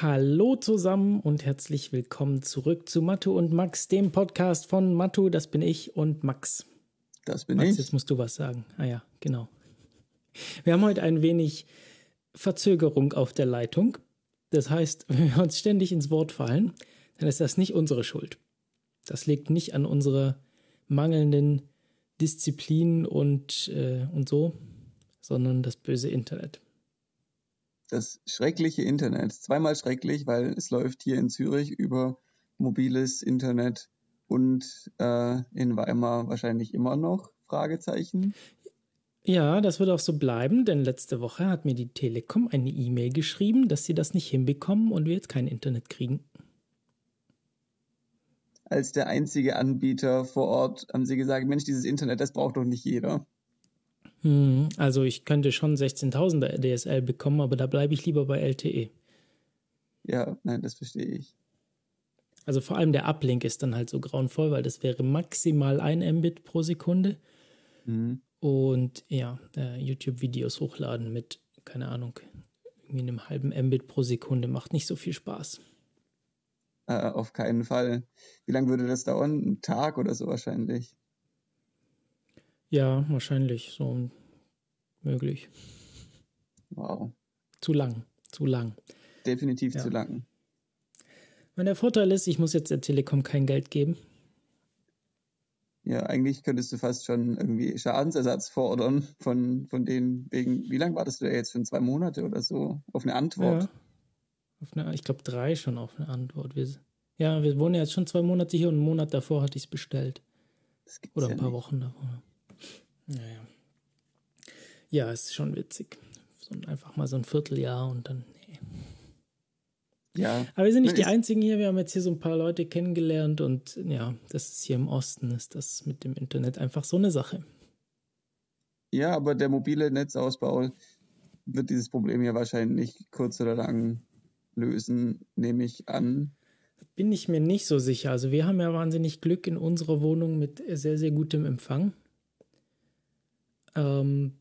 Hallo zusammen und herzlich willkommen zurück zu Matu und Max, dem Podcast von Matu, das bin ich, und Max. Das bin Max, ich. jetzt musst du was sagen. Ah ja, genau. Wir haben heute ein wenig Verzögerung auf der Leitung. Das heißt, wenn wir uns ständig ins Wort fallen, dann ist das nicht unsere Schuld. Das liegt nicht an unserer mangelnden Disziplin und, äh, und so, sondern das böse Internet. Das schreckliche Internet. Zweimal schrecklich, weil es läuft hier in Zürich über mobiles Internet und äh, in Weimar wahrscheinlich immer noch. Fragezeichen. Ja, das wird auch so bleiben, denn letzte Woche hat mir die Telekom eine E-Mail geschrieben, dass sie das nicht hinbekommen und wir jetzt kein Internet kriegen. Als der einzige Anbieter vor Ort haben sie gesagt, Mensch, dieses Internet, das braucht doch nicht jeder. Hm, also ich könnte schon 16.000er DSL bekommen, aber da bleibe ich lieber bei LTE. Ja, nein, das verstehe ich. Also vor allem der Uplink ist dann halt so grauenvoll, weil das wäre maximal ein Mbit pro Sekunde. Mhm. Und ja, äh, YouTube-Videos hochladen mit, keine Ahnung, irgendwie einem halben Mbit pro Sekunde macht nicht so viel Spaß. Äh, auf keinen Fall. Wie lange würde das dauern? Ein Tag oder so wahrscheinlich. Ja, wahrscheinlich so möglich. Wow. Zu lang, zu lang. Definitiv Ja. zu lang. Und der Vorteil ist, ich muss jetzt der Telekom kein Geld geben. Ja, eigentlich könntest du fast schon irgendwie Schadensersatz fordern von, von denen wegen, wie lange wartest du da jetzt? Schon zwei Monate oder so auf eine Antwort? Ja. Auf eine, ich glaube, drei schon auf eine Antwort. Wir, ja, wir wohnen jetzt schon zwei Monate hier und einen Monat davor hatte ich es bestellt. Oder ja ein paar nicht. Wochen davor. Naja. Ja, ist schon witzig. So ein- einfach mal so ein Vierteljahr und dann. Nee. Ja, Aber wir sind nicht die Einzigen hier. Wir haben jetzt hier so ein paar Leute kennengelernt und ja, das ist hier im Osten, ist das mit dem Internet einfach so eine Sache. ja, aber der mobile Netzausbau wird dieses Problem ja wahrscheinlich kurz oder lang lösen, nehme ich an. Bin ich mir nicht so sicher. Also wir haben ja wahnsinnig Glück in unserer Wohnung mit sehr, sehr gutem Empfang. Ähm,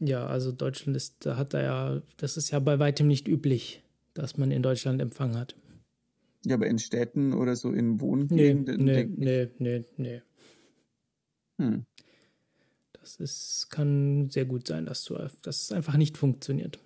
ja, also Deutschland ist, da hat er ja, das ist ja bei weitem nicht üblich, dass man in Deutschland Empfang hat. Ja, aber in Städten oder so in Wohngegenden, nee, nee, nee, nee. hm, Das ist, kann sehr gut sein, dass, du, dass es einfach nicht funktioniert.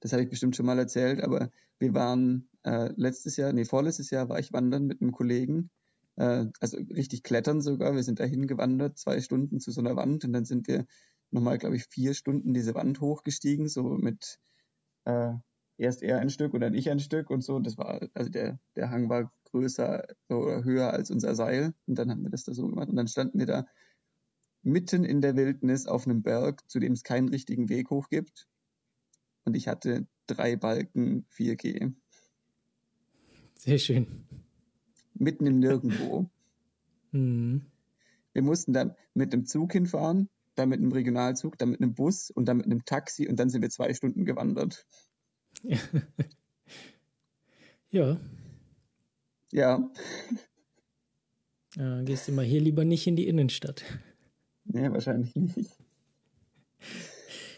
das habe ich bestimmt schon mal erzählt, aber wir waren äh, letztes Jahr, nee, vorletztes Jahr war ich wandern mit einem Kollegen, äh, also richtig klettern sogar. Wir sind dahin gewandert, zwei Stunden zu so einer Wand und dann sind wir nochmal, glaube ich, vier Stunden diese Wand hochgestiegen, so mit äh, erst er ein Stück und dann ich ein Stück und so. Das war, also der, der Hang war größer oder höher als unser Seil und dann haben wir das da so gemacht und dann standen wir da mitten in der Wildnis auf einem Berg, zu dem es keinen richtigen Weg hoch gibt. Und ich hatte drei Balken 4G. Sehr schön. Mitten im Nirgendwo. Hm. Wir mussten dann mit einem Zug hinfahren, dann mit einem Regionalzug, dann mit einem Bus und dann mit einem Taxi und dann sind wir zwei Stunden gewandert. Ja, Ja, äh, gehst du mal hier lieber nicht in die Innenstadt. nee, wahrscheinlich nicht.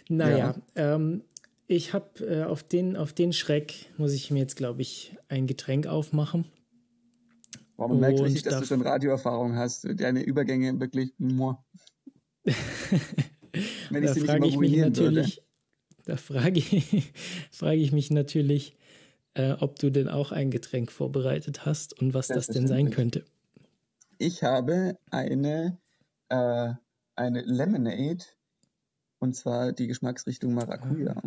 Naja, ähm, ich habe äh, auf, den, auf den Schreck, muss ich mir jetzt, glaube ich, ein Getränk aufmachen. Boah, man merkt richtig, dass da- du schon Radioerfahrung hast. Deine Übergänge wirklich. Wenn ich Da sie nicht immer ich mich ruinieren würde. natürlich, da frage ich, frage ich mich natürlich, äh, ob du denn auch ein Getränk vorbereitet hast und was das denn sein könnte. Ich habe eine, äh, eine Lemonade und zwar die Geschmacksrichtung Maracuja.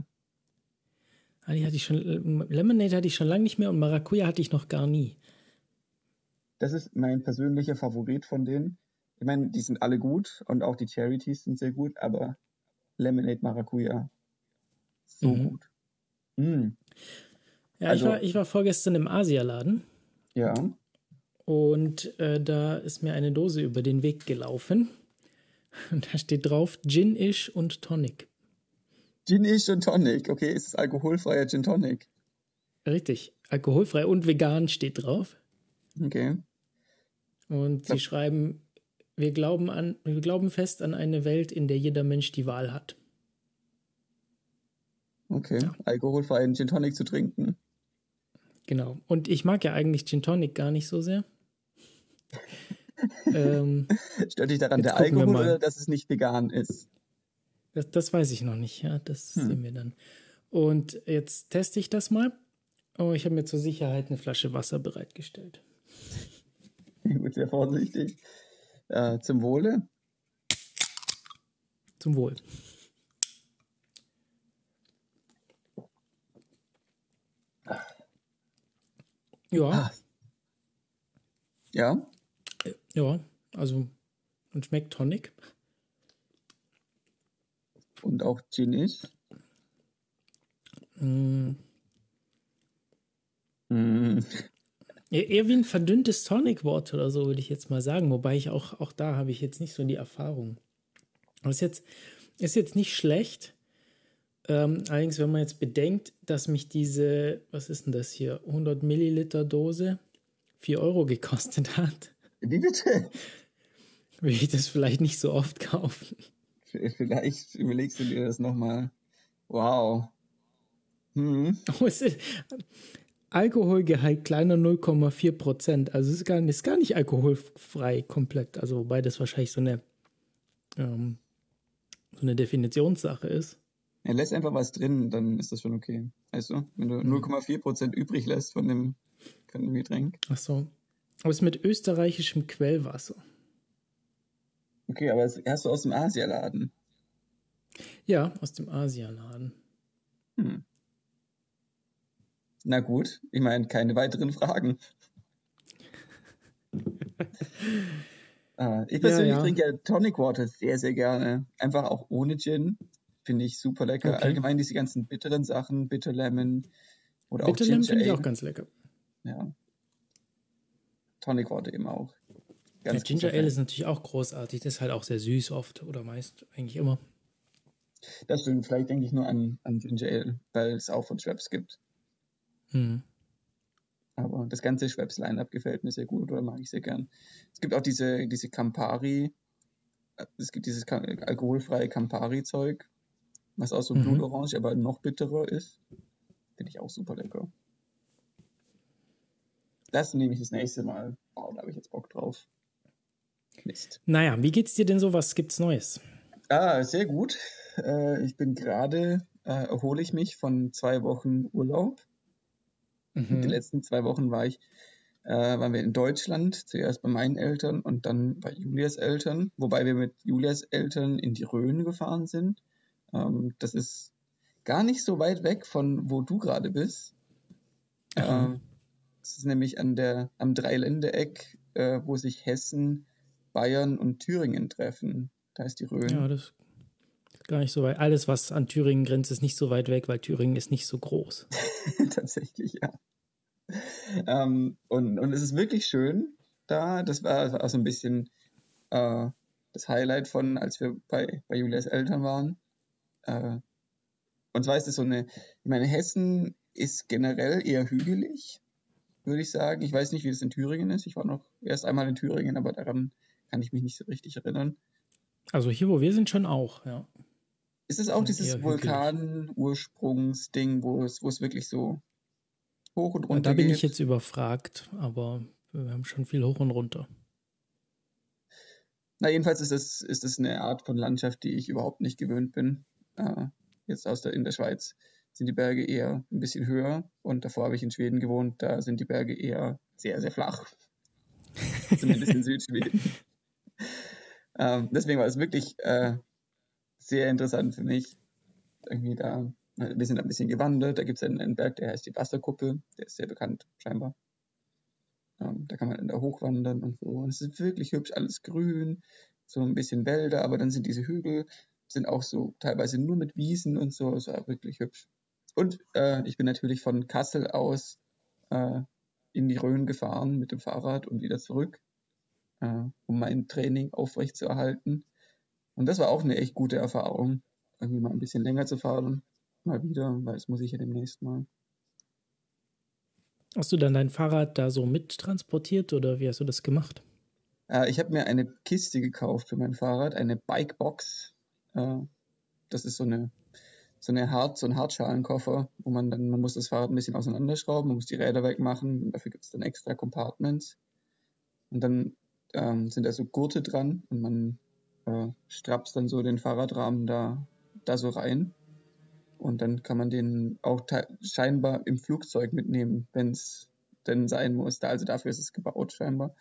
Ah, die hatte ich schon, äh, Lemonade hatte ich schon lange nicht mehr und Maracuja hatte ich noch gar nie. Das ist mein persönlicher Favorit von denen. Ich meine, die sind alle gut und auch die Charities sind sehr gut, aber Lemonade Maracuja so Mhm. gut. Mm, Ja, Also- ich, war, ich war vorgestern im Asialaden ja, und äh, da ist mir eine Dose über den Weg gelaufen. Und da steht drauf Gin-ish und Tonic. Gin ist und Tonic. Okay, ist es alkoholfreier Gin Tonic? Richtig, alkoholfrei und vegan steht drauf. Okay. Und sie Ja. schreiben, wir glauben, an, wir glauben fest an eine Welt, in der jeder Mensch die Wahl hat. Okay. Ja. Alkoholfreien Gin Tonic zu trinken. Genau. Und ich mag ja eigentlich Gin Tonic gar nicht so sehr. ähm, Stört dich daran der Alkohol oder dass es nicht vegan ist? Das, das weiß ich noch nicht, ja. Das hm. sehen wir dann. Und jetzt teste ich das mal. Oh, ich habe mir zur Sicherheit eine Flasche Wasser bereitgestellt. Gut, sehr vorsichtig. Äh, zum Wohle. Zum Wohl. Ja. Ah. Ja. Ja, also und schmeckt Tonic. Und auch Gin ist. Mm. Mm. Eher wie ein verdünntes Tonic Water oder so, würde ich jetzt mal sagen. Wobei ich auch, auch da habe ich jetzt nicht so die Erfahrung. Aber ist jetzt, ist jetzt nicht schlecht. Ähm, allerdings, wenn man jetzt bedenkt, dass mich diese, was ist denn das hier, 100 Milliliter Dose 4 Euro gekostet hat. Wie bitte? Will ich das vielleicht nicht so oft kaufen. Vielleicht überlegst du dir das nochmal. Wow. Hm. Oh, es ist, Alkoholgehalt kleiner 0,4 Prozent. Also es ist gar, ist gar nicht alkoholfrei komplett. Also wobei das wahrscheinlich so eine, ähm, so eine Definitionssache ist. Er lässt einfach was drin, dann ist das schon okay. Weißt du? Wenn du 0,4 mhm. Prozent übrig lässt von dem, von dem Getränk. Ach so. Aber es ist mit österreichischem Quellwasser. Okay, aber das hast du aus dem Asialaden. Ja, aus dem Asialaden. Hm. Na gut, ich meine, keine weiteren Fragen. ah, ich persönlich ja, ja. trinke ja Tonic Water sehr, sehr gerne. Einfach auch ohne Gin. Finde ich super lecker. Okay. Allgemein diese ganzen bitteren Sachen, Bitter Lemon oder Bitter auch Ginger Lemon finde ich auch ganz lecker. Ja. Tonic Water eben auch. Ganz ja, Ginger Ale ist natürlich auch großartig. Das ist halt auch sehr süß oft oder meist eigentlich immer. Das stimmt. Vielleicht denke ich nur an, an Ginger Ale, weil es auch von Schweppes gibt. Hm. Aber das ganze Schweppes-Line-Up gefällt mir sehr gut oder mag ich sehr gern. Es gibt auch diese, diese Campari, es gibt dieses alkoholfreie Campari-Zeug, was auch so mhm. blutorange, aber noch bitterer ist. Finde ich auch super lecker. Das nehme ich das nächste Mal. Oh, da habe ich jetzt Bock drauf. Mist. Naja, wie geht's dir denn so? Was gibt's Neues? Ah, sehr gut. Äh, ich bin gerade, äh, erhole ich mich von zwei Wochen Urlaub. Mhm. Die letzten zwei Wochen war ich, äh, waren wir in Deutschland, zuerst bei meinen Eltern und dann bei Julias Eltern, wobei wir mit Julias Eltern in die Rhön gefahren sind. Ähm, das ist gar nicht so weit weg von wo du gerade bist. Mhm. Es ist nämlich an der, am Dreiländereck, äh, wo sich Hessen, Bayern und Thüringen treffen. Da ist die Rhön. Ja, das gar nicht so weit. Alles, was an Thüringen grenzt, ist nicht so weit weg, weil Thüringen ist nicht so groß. Tatsächlich, ja. Ähm, und, und es ist wirklich schön da. Das war auch so ein bisschen äh, das Highlight von, als wir bei, bei Julias Eltern waren. Äh, und zwar ist es so eine, ich meine, Hessen ist generell eher hügelig würde ich sagen. Ich weiß nicht, wie es in Thüringen ist. Ich war noch erst einmal in Thüringen, aber daran kann ich mich nicht so richtig erinnern. Also hier, wo wir sind, schon auch, ja. Ist es auch dieses Vulkan-Ursprungsding, wo es, wo es wirklich so hoch und runter ja, Da bin geht? ich jetzt überfragt, aber wir haben schon viel hoch und runter. Na, jedenfalls ist es, ist es eine Art von Landschaft, die ich überhaupt nicht gewöhnt bin. Äh, jetzt aus der, in der Schweiz sind die Berge eher ein bisschen höher und davor habe ich in Schweden gewohnt, da sind die Berge eher sehr, sehr flach. Zumindest in Südschweden. ähm, deswegen war es wirklich äh, sehr interessant für mich. Irgendwie da, wir sind ein bisschen gewandert, da gibt es einen, einen, Berg, der heißt die Wasserkuppe, der ist sehr bekannt scheinbar. Ähm, da kann man da hochwandern und so. Und es ist wirklich hübsch, alles grün, so ein bisschen Wälder, aber dann sind diese Hügel, sind auch so teilweise nur mit Wiesen und so, es war wirklich hübsch. Und äh, ich bin natürlich von Kassel aus äh, in die Rhön gefahren mit dem Fahrrad und wieder zurück, äh, um mein Training aufrechtzuerhalten. Und das war auch eine echt gute Erfahrung, irgendwie mal ein bisschen länger zu fahren, mal wieder, weil das muss ich ja demnächst mal. Hast du dann dein Fahrrad da so mittransportiert oder wie hast du das gemacht? Äh, ich habe mir eine Kiste gekauft für mein Fahrrad, eine Bikebox. Äh, das ist so eine so eine Hart, so ein Hartschalenkoffer, wo man dann, man muss das Fahrrad ein bisschen auseinanderschrauben, man muss die Räder wegmachen, dafür gibt es dann extra Compartments. Und dann ähm, sind da so Gurte dran und man äh, strapst dann so den Fahrradrahmen da, da so rein. Und dann kann man den auch scheinbar im Flugzeug mitnehmen, wenn es denn sein muss. Also dafür ist es gebaut scheinbar.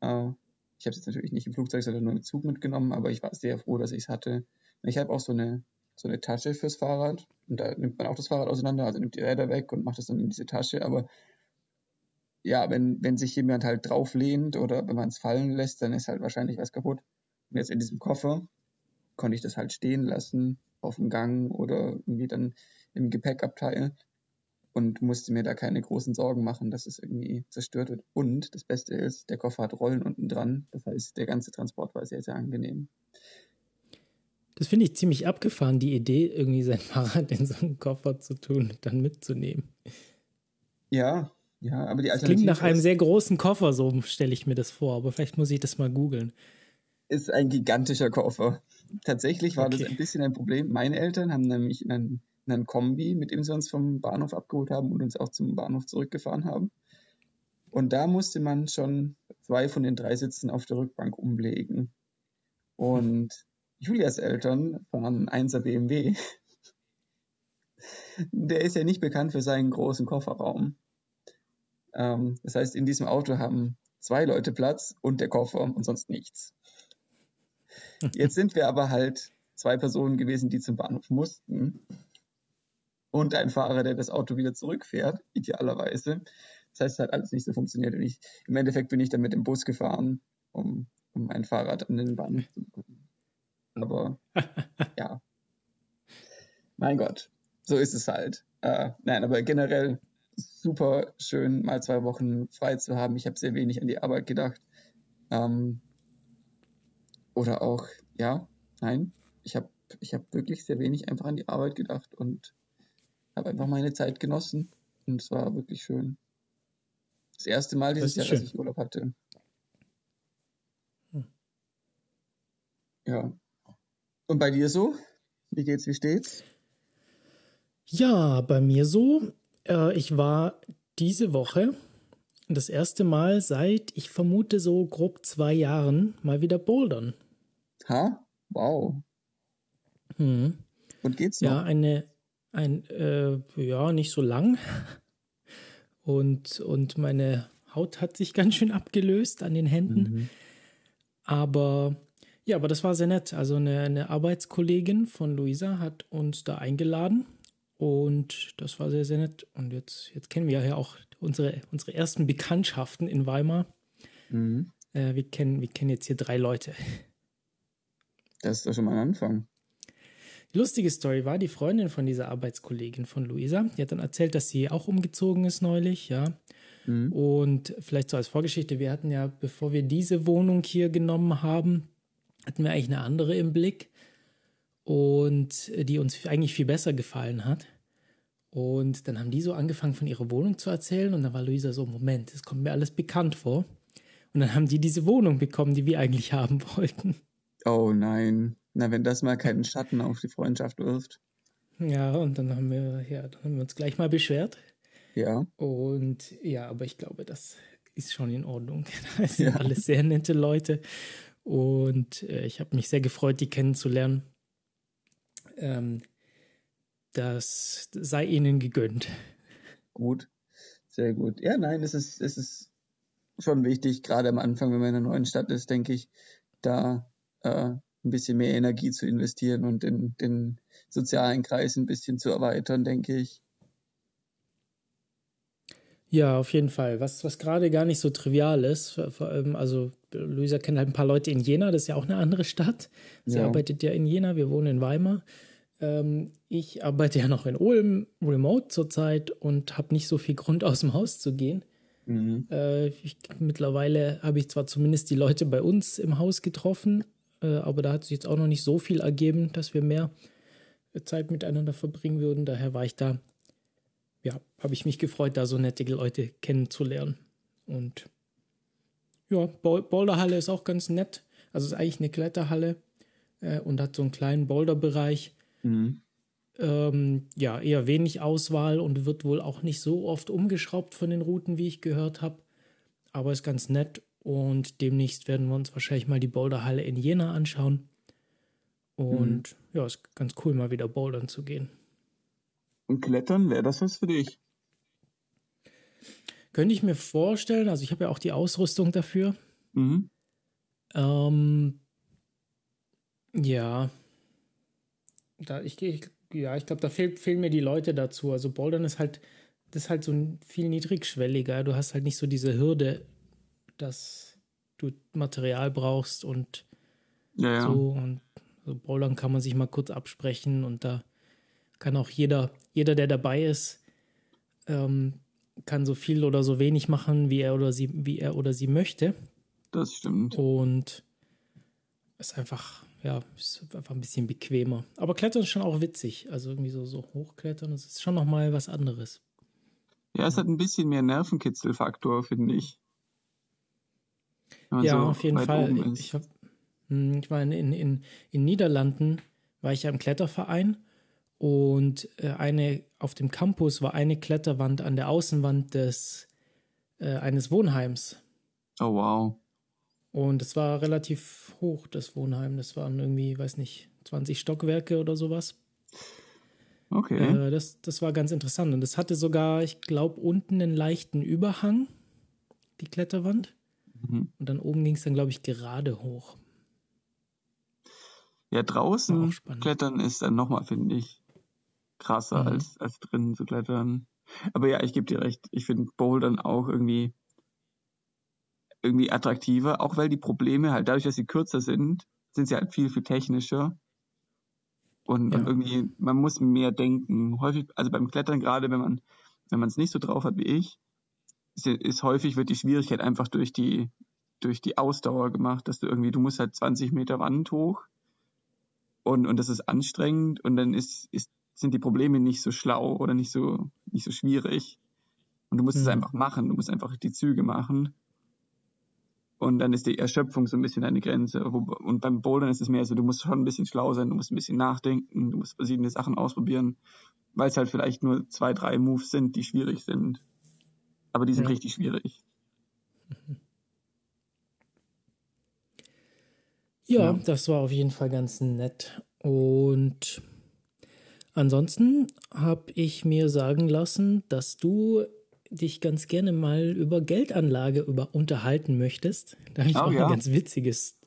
Äh, ich habe es jetzt natürlich nicht im Flugzeug, sondern nur im Zug mitgenommen, aber ich war sehr froh, dass ich es hatte. Ich habe auch so eine, so eine Tasche fürs Fahrrad und da nimmt man auch das Fahrrad auseinander, also nimmt die Räder weg und macht es dann in diese Tasche. Aber ja, wenn, wenn sich jemand halt drauf lehnt oder wenn man es fallen lässt, dann ist halt wahrscheinlich was kaputt. Und jetzt in diesem Koffer konnte ich das halt stehen lassen auf dem Gang oder irgendwie dann im Gepäckabteil und musste mir da keine großen Sorgen machen, dass es irgendwie zerstört wird. Und das Beste ist, der Koffer hat Rollen unten dran. Das heißt, der ganze Transport war sehr, sehr angenehm. Das finde ich ziemlich abgefahren, die Idee, irgendwie sein Fahrrad in so einen Koffer zu tun und dann mitzunehmen. Ja, ja, aber die Alternative. Das klingt nach einem sehr großen Koffer, so stelle ich mir das vor, aber vielleicht muss ich das mal googeln ist ein gigantischer Koffer. Tatsächlich war okay. das ein bisschen ein Problem. Meine Eltern haben nämlich einen, einen Kombi, mit dem sie uns vom Bahnhof abgeholt haben und uns auch zum Bahnhof zurückgefahren haben. Und da musste man schon zwei von den drei Sitzen auf der Rückbank umlegen. Und Julias Eltern fahren 1er BMW. Der ist ja nicht bekannt für seinen großen Kofferraum. Ähm, das heißt, in diesem Auto haben zwei Leute Platz und der Koffer und sonst nichts. Jetzt sind wir aber halt zwei Personen gewesen, die zum Bahnhof mussten. Und ein Fahrer, der das Auto wieder zurückfährt, idealerweise. Das heißt, es hat alles nicht so funktioniert. Und ich, im Endeffekt bin ich dann mit dem Bus gefahren, um, um mein Fahrrad an den Bahnhof zu bekommen. Aber ja. Mein Gott, so ist es halt. Äh, nein, aber generell super schön, mal zwei Wochen frei zu haben. Ich habe sehr wenig an die Arbeit gedacht. Ähm, oder auch, ja, nein, ich habe ich hab wirklich sehr wenig einfach an die Arbeit gedacht und habe einfach meine Zeit genossen. Und es war wirklich schön. Das erste Mal dieses das Jahr, schön. dass ich Urlaub hatte. Hm. Ja. Und bei dir so? Wie geht's, wie steht's? Ja, bei mir so. Äh, ich war diese Woche das erste Mal seit, ich vermute, so grob zwei Jahren mal wieder bouldern. Ha? Wow. Hm. Und geht's noch? Ja, eine, ein, äh, ja, nicht so lang. Und, und meine Haut hat sich ganz schön abgelöst an den Händen. Mhm. Aber ja, aber das war sehr nett. Also eine, eine Arbeitskollegin von Luisa hat uns da eingeladen und das war sehr, sehr nett. Und jetzt, jetzt kennen wir ja auch unsere, unsere ersten Bekanntschaften in Weimar. Mhm. Äh, wir, kennen, wir kennen jetzt hier drei Leute. Das ist doch schon mal ein Anfang. Die lustige Story war, die Freundin von dieser Arbeitskollegin von Luisa, die hat dann erzählt, dass sie auch umgezogen ist neulich, ja. Mhm. Und vielleicht so als Vorgeschichte, wir hatten ja, bevor wir diese Wohnung hier genommen haben, hatten wir eigentlich eine andere im Blick und die uns eigentlich viel besser gefallen hat. Und dann haben die so angefangen, von ihrer Wohnung zu erzählen. Und dann war Luisa so: Moment, das kommt mir alles bekannt vor. Und dann haben die diese Wohnung bekommen, die wir eigentlich haben wollten. Oh nein. Na, wenn das mal keinen Schatten auf die Freundschaft wirft. Ja, und dann haben wir, ja, dann haben wir uns gleich mal beschwert. Ja. Und ja, aber ich glaube, das ist schon in Ordnung. Das sind ja. alles sehr nette Leute. Und äh, ich habe mich sehr gefreut, die kennenzulernen. Ähm, das sei ihnen gegönnt. Gut, sehr gut. Ja, nein, es ist, es ist schon wichtig, gerade am Anfang, wenn man in einer neuen Stadt ist, denke ich, da äh, ein bisschen mehr Energie zu investieren und den, den sozialen Kreis ein bisschen zu erweitern, denke ich. Ja, auf jeden Fall. Was, was gerade gar nicht so trivial ist, vor allem, also Luisa kennt halt ein paar Leute in Jena, das ist ja auch eine andere Stadt. Sie ja. arbeitet ja in Jena, wir wohnen in Weimar. Ähm, ich arbeite ja noch in Ulm remote zurzeit und habe nicht so viel Grund, aus dem Haus zu gehen. Mhm. Äh, ich, mittlerweile habe ich zwar zumindest die Leute bei uns im Haus getroffen, äh, aber da hat sich jetzt auch noch nicht so viel ergeben, dass wir mehr Zeit miteinander verbringen würden. Daher war ich da, ja, habe ich mich gefreut, da so nette Leute kennenzulernen. Und ja, Boulderhalle ist auch ganz nett. Also ist eigentlich eine Kletterhalle äh, und hat so einen kleinen Boulderbereich. Mhm. ähm, ja eher wenig Auswahl und wird wohl auch nicht so oft umgeschraubt von den Routen, wie ich gehört habe. Aber ist ganz nett und demnächst werden wir uns wahrscheinlich mal die Boulderhalle in Jena anschauen. Und mhm. ja, ist ganz cool, mal wieder bouldern zu gehen. Und Klettern, wäre das was für dich? Könnte ich mir vorstellen. Also ich habe ja auch die Ausrüstung dafür. Mhm. Ähm, ja. Da, ich, ich, ja, ich glaube, da fehl, fehlen mir die Leute dazu. Also Bouldern ist halt, das ist halt so viel niedrigschwelliger. Du hast halt nicht so diese Hürde, dass du Material brauchst und ja, so. Und also Bouldern kann man sich mal kurz absprechen und da kann auch jeder, jeder, der dabei ist, ähm, kann so viel oder so wenig machen, wie er oder sie, wie er oder sie möchte. Das stimmt. Und ist einfach, ja, ist einfach ein bisschen bequemer. Aber Klettern ist schon auch witzig. Also irgendwie so, so hochklettern, das ist schon nochmal was anderes. Ja, es hat ein bisschen mehr Nervenkitzelfaktor, finde ich. Ja, so auf jeden Fall. Ich, hab, hm, ich war in, in, in, in Niederlanden, war ich ja im Kletterverein und äh, eine auf dem Campus war eine Kletterwand an der Außenwand des äh, eines Wohnheims. Oh wow. Und es war relativ hoch, das Wohnheim. Das waren irgendwie, weiß nicht, 20 Stockwerke oder sowas. Okay. Äh, das, das war ganz interessant. Und es hatte sogar, ich glaube, unten einen leichten Überhang, die Kletterwand. Mhm. Und dann oben ging es dann, glaube ich, gerade hoch. Ja, draußen klettern ist dann nochmal, finde ich, krasser mhm. als, als drinnen zu klettern. Aber ja, ich gebe dir recht. Ich finde Bouldern auch irgendwie, irgendwie attraktiver, auch weil die Probleme halt dadurch, dass sie kürzer sind, sind sie halt viel, viel technischer. Und, ja. und irgendwie, man muss mehr denken. Häufig, also beim Klettern gerade, wenn man, wenn man es nicht so drauf hat wie ich, ist, ist häufig wird die Schwierigkeit einfach durch die, durch die Ausdauer gemacht, dass du irgendwie, du musst halt 20 Meter Wand hoch und, und das ist anstrengend und dann ist, ist sind die Probleme nicht so schlau oder nicht so, nicht so schwierig. Und du musst mhm. es einfach machen, du musst einfach die Züge machen. Und dann ist die Erschöpfung so ein bisschen deine Grenze. Und beim Bouldern ist es mehr so, du musst schon ein bisschen schlau sein, du musst ein bisschen nachdenken, du musst verschiedene Sachen ausprobieren, weil es halt vielleicht nur zwei, drei Moves sind, die schwierig sind. Aber die sind ja. richtig schwierig. Ja, ja, das war auf jeden Fall ganz nett. Und Ansonsten habe ich mir sagen lassen, dass du dich ganz gerne mal über Geldanlage über unterhalten möchtest. Da habe ich oh, auch ja. eine ganz witziges,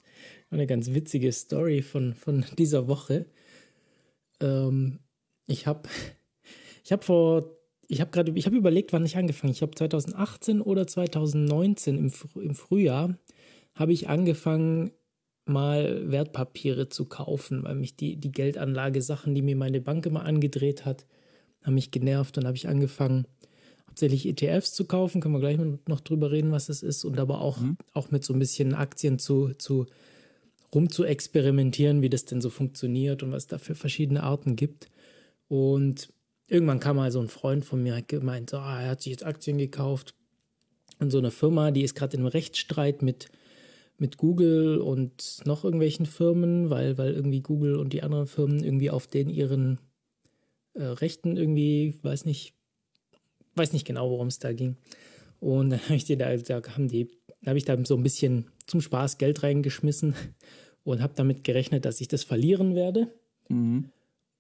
eine ganz witzige Story von, von dieser Woche. Ähm, ich habe ich habe vor ich habe gerade ich habe überlegt, wann ich angefangen. Ich habe 2018 oder 2019 im, im Frühjahr habe ich angefangen mal Wertpapiere zu kaufen, weil mich die, die Geldanlage-Sachen, die mir meine Bank immer angedreht hat, haben mich genervt und habe ich angefangen, hauptsächlich ETFs zu kaufen, können wir gleich noch drüber reden, was das ist, und aber auch, mhm. auch mit so ein bisschen Aktien zu, zu rum zu experimentieren, wie das denn so funktioniert und was es da für verschiedene Arten gibt. Und irgendwann kam mal so ein Freund von mir, hat gemeint, so, ah, er hat sich jetzt Aktien gekauft. Und so eine Firma, die ist gerade im Rechtsstreit mit mit Google und noch irgendwelchen Firmen, weil, weil irgendwie Google und die anderen Firmen irgendwie auf den ihren äh, Rechten irgendwie, weiß nicht, weiß nicht genau, worum es da ging. Und dann habe ich dir da, da haben die, habe ich da so ein bisschen zum Spaß Geld reingeschmissen und habe damit gerechnet, dass ich das verlieren werde. Mhm.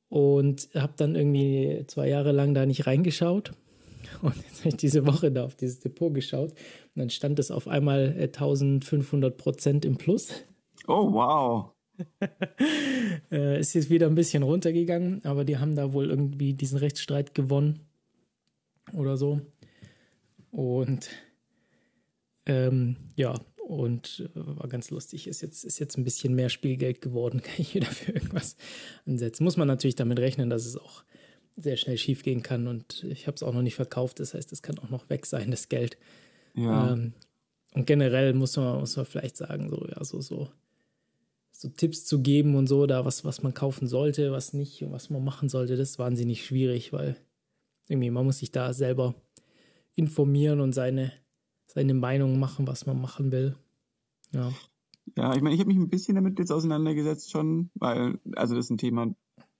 Und habe dann irgendwie zwei Jahre lang da nicht reingeschaut und jetzt habe ich diese Woche da auf dieses Depot geschaut und dann stand es auf einmal 1500 äh, Prozent im Plus. Oh, wow. äh, ist jetzt wieder ein bisschen runtergegangen, aber die haben da wohl irgendwie diesen Rechtsstreit gewonnen oder so. Und ähm, ja, und äh, war ganz lustig. Ist jetzt, ist jetzt ein bisschen mehr Spielgeld geworden, kann ich wieder für irgendwas ansetzen. Muss man natürlich damit rechnen, dass es auch sehr schnell schief gehen kann und ich habe es auch noch nicht verkauft. Das heißt, es kann auch noch weg sein, das Geld. Ja. Ähm, und generell muss man, muss man vielleicht sagen, so, ja, so, so, so Tipps zu geben und so, da was, was man kaufen sollte, was nicht und was man machen sollte, das ist wahnsinnig schwierig, weil irgendwie man muss sich da selber informieren und seine, seine Meinung machen, was man machen will. Ja. Ja, ich meine, ich habe mich ein bisschen damit jetzt auseinandergesetzt schon, weil, also das ist ein Thema,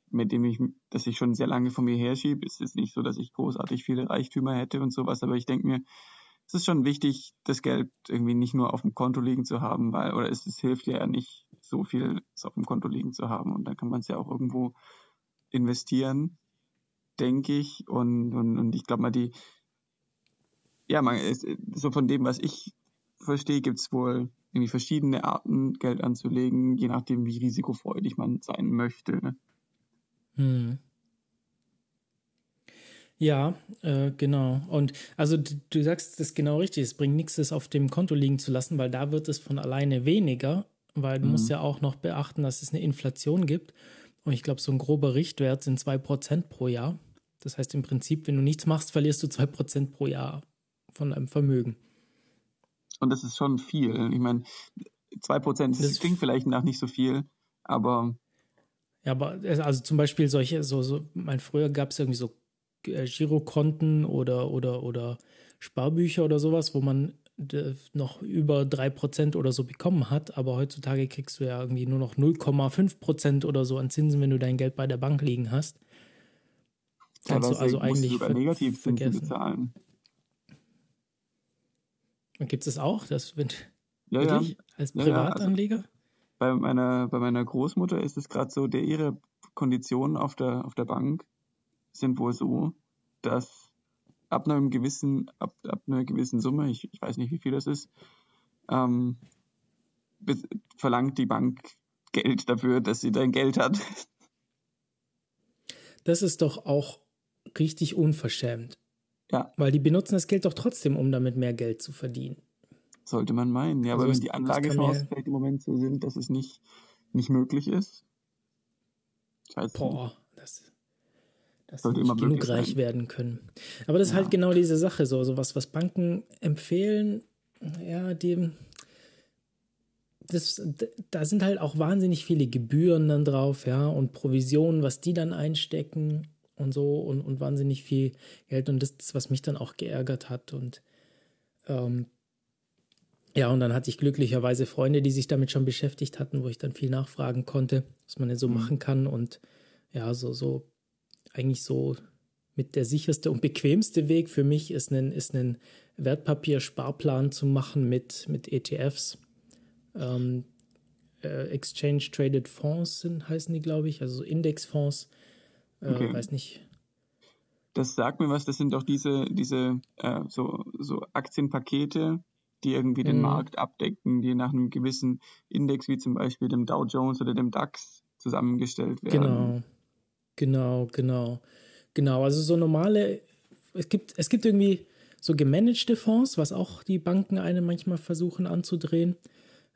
mit dem ich, das ich schon sehr lange von mir herschiebe. Es ist nicht so, dass ich großartig viele Reichtümer hätte und sowas, aber ich denke mir, es ist schon wichtig, das Geld irgendwie nicht nur auf dem Konto liegen zu haben, weil, oder es, es hilft ja nicht so viel, auf dem Konto liegen zu haben. Und dann kann man es ja auch irgendwo investieren, denke ich. Und, und, und ich glaube mal, die, ja, man, ist, so von dem, was ich verstehe, gibt es wohl irgendwie verschiedene Arten, Geld anzulegen, je nachdem, wie risikofreudig man sein möchte. Ne? Hm. Ja, äh, genau. Und also du, du, sagst das genau richtig. Es bringt nichts, das auf dem Konto liegen zu lassen, weil da wird es von alleine weniger, weil du mhm. musst ja auch noch beachten, dass es eine Inflation gibt. Und ich glaube, so ein grober Richtwert sind 2% pro Jahr. Das heißt im Prinzip, wenn du nichts machst, verlierst du 2% pro Jahr von deinem Vermögen. Und das ist schon viel. Ich meine, 2% das, das klingt vielleicht nach nicht so viel, aber. Ja, aber also zum Beispiel solche, so, so, mein früher gab es irgendwie so äh, Girokonten oder, oder, oder Sparbücher oder sowas, wo man noch über 3% oder so bekommen hat, aber heutzutage kriegst du ja irgendwie nur noch 0,5% oder so an Zinsen, wenn du dein Geld bei der Bank liegen hast. Kannst du also eigentlich sogar Negativzinsen bezahlen. Und gibt es auch, das wenn, ja, wirklich ja. als Privatanleger? Ja, also bei meiner, bei meiner Großmutter ist es gerade so, der ihre Konditionen auf der, auf der Bank sind wohl so, dass ab einem gewissen, ab, ab einer gewissen Summe, ich, ich weiß nicht, wie viel das ist, ähm, verlangt die Bank Geld dafür, dass sie dein Geld hat. Das ist doch auch richtig unverschämt. Ja. Weil die benutzen das Geld doch trotzdem, um damit mehr Geld zu verdienen. Sollte man meinen, ja, also aber wenn die Anlagechancen vielleicht im Moment so sind, dass es nicht, nicht möglich ist. Boah, das, dass sie nicht genug reich sein. werden können. Aber das ja. ist halt genau diese Sache, so, so was, was Banken empfehlen, ja, dem, das, da sind halt auch wahnsinnig viele Gebühren dann drauf, ja, und Provisionen, was die dann einstecken und so und, und wahnsinnig viel Geld. Und das ist, was mich dann auch geärgert hat. Und ähm, ja, und dann hatte ich glücklicherweise Freunde, die sich damit schon beschäftigt hatten, wo ich dann viel nachfragen konnte, was man denn so mhm. machen kann. Und ja, so, so eigentlich so mit der sicherste und bequemste Weg für mich ist einen, ist einen Wertpapiersparplan zu machen mit, mit ETFs. Ähm, äh, Exchange Traded Fonds sind, heißen die, glaube ich, also Indexfonds. Äh, okay. Weiß nicht. Das sagt mir was, das sind doch diese, diese äh, so, so Aktienpakete, die irgendwie den mhm. Markt abdecken, die nach einem gewissen Index wie zum Beispiel dem Dow Jones oder dem DAX zusammengestellt werden. Genau. Genau, genau. Genau, also so normale, es gibt, es gibt irgendwie so gemanagte Fonds, was auch die Banken einem manchmal versuchen anzudrehen,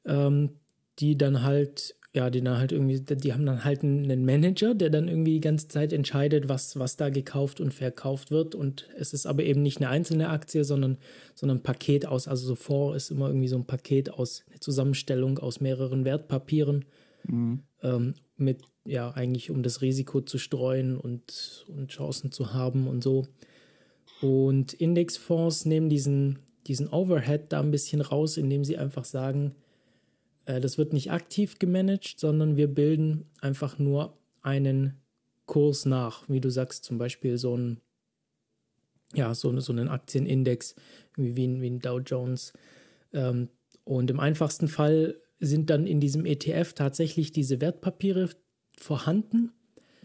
ähm, die dann halt, ja, die dann halt irgendwie, die haben dann halt einen Manager, der dann irgendwie die ganze Zeit entscheidet, was, was da gekauft und verkauft wird. Und es ist aber eben nicht eine einzelne Aktie, sondern, sondern ein Paket aus, also so Fonds ist immer irgendwie so ein Paket aus, eine Zusammenstellung aus mehreren Wertpapieren. Mhm. Ähm, mit ja eigentlich um das Risiko zu streuen und, und Chancen zu haben und so. Und Indexfonds nehmen diesen, diesen Overhead da ein bisschen raus, indem sie einfach sagen, äh, das wird nicht aktiv gemanagt, sondern wir bilden einfach nur einen Kurs nach, wie du sagst, zum Beispiel so ein ja, so, so einen Aktienindex wie wie ein Dow Jones. Ähm, und im einfachsten Fall sind dann in diesem ETF tatsächlich diese Wertpapiere vorhanden.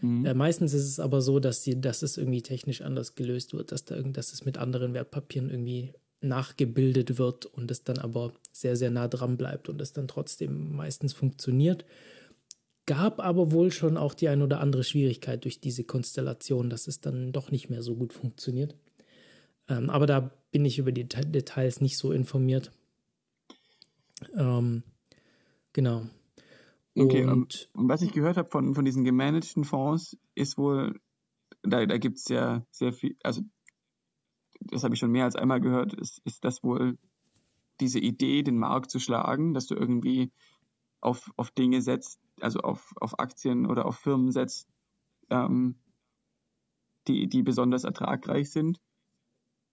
Mhm. Äh, meistens ist es aber so, dass, die, dass es irgendwie technisch anders gelöst wird, dass, da, dass es mit anderen Wertpapieren irgendwie nachgebildet wird und es dann aber sehr, sehr nah dran bleibt und es dann trotzdem meistens funktioniert. Gab aber wohl schon auch die ein oder andere Schwierigkeit durch diese Konstellation, dass es dann doch nicht mehr so gut funktioniert. Ähm, aber da bin ich über die Details nicht so informiert. Ähm, genau. Okay, und, und, was ich gehört habe von, von diesen gemanagten Fonds, ist wohl, da, da gibt es ja sehr viel, also das habe ich schon mehr als einmal gehört, ist, ist das wohl diese Idee, den Markt zu schlagen, dass du irgendwie auf, auf Dinge setzt, also auf, auf Aktien oder auf Firmen setzt, ähm, die, die besonders ertragreich sind,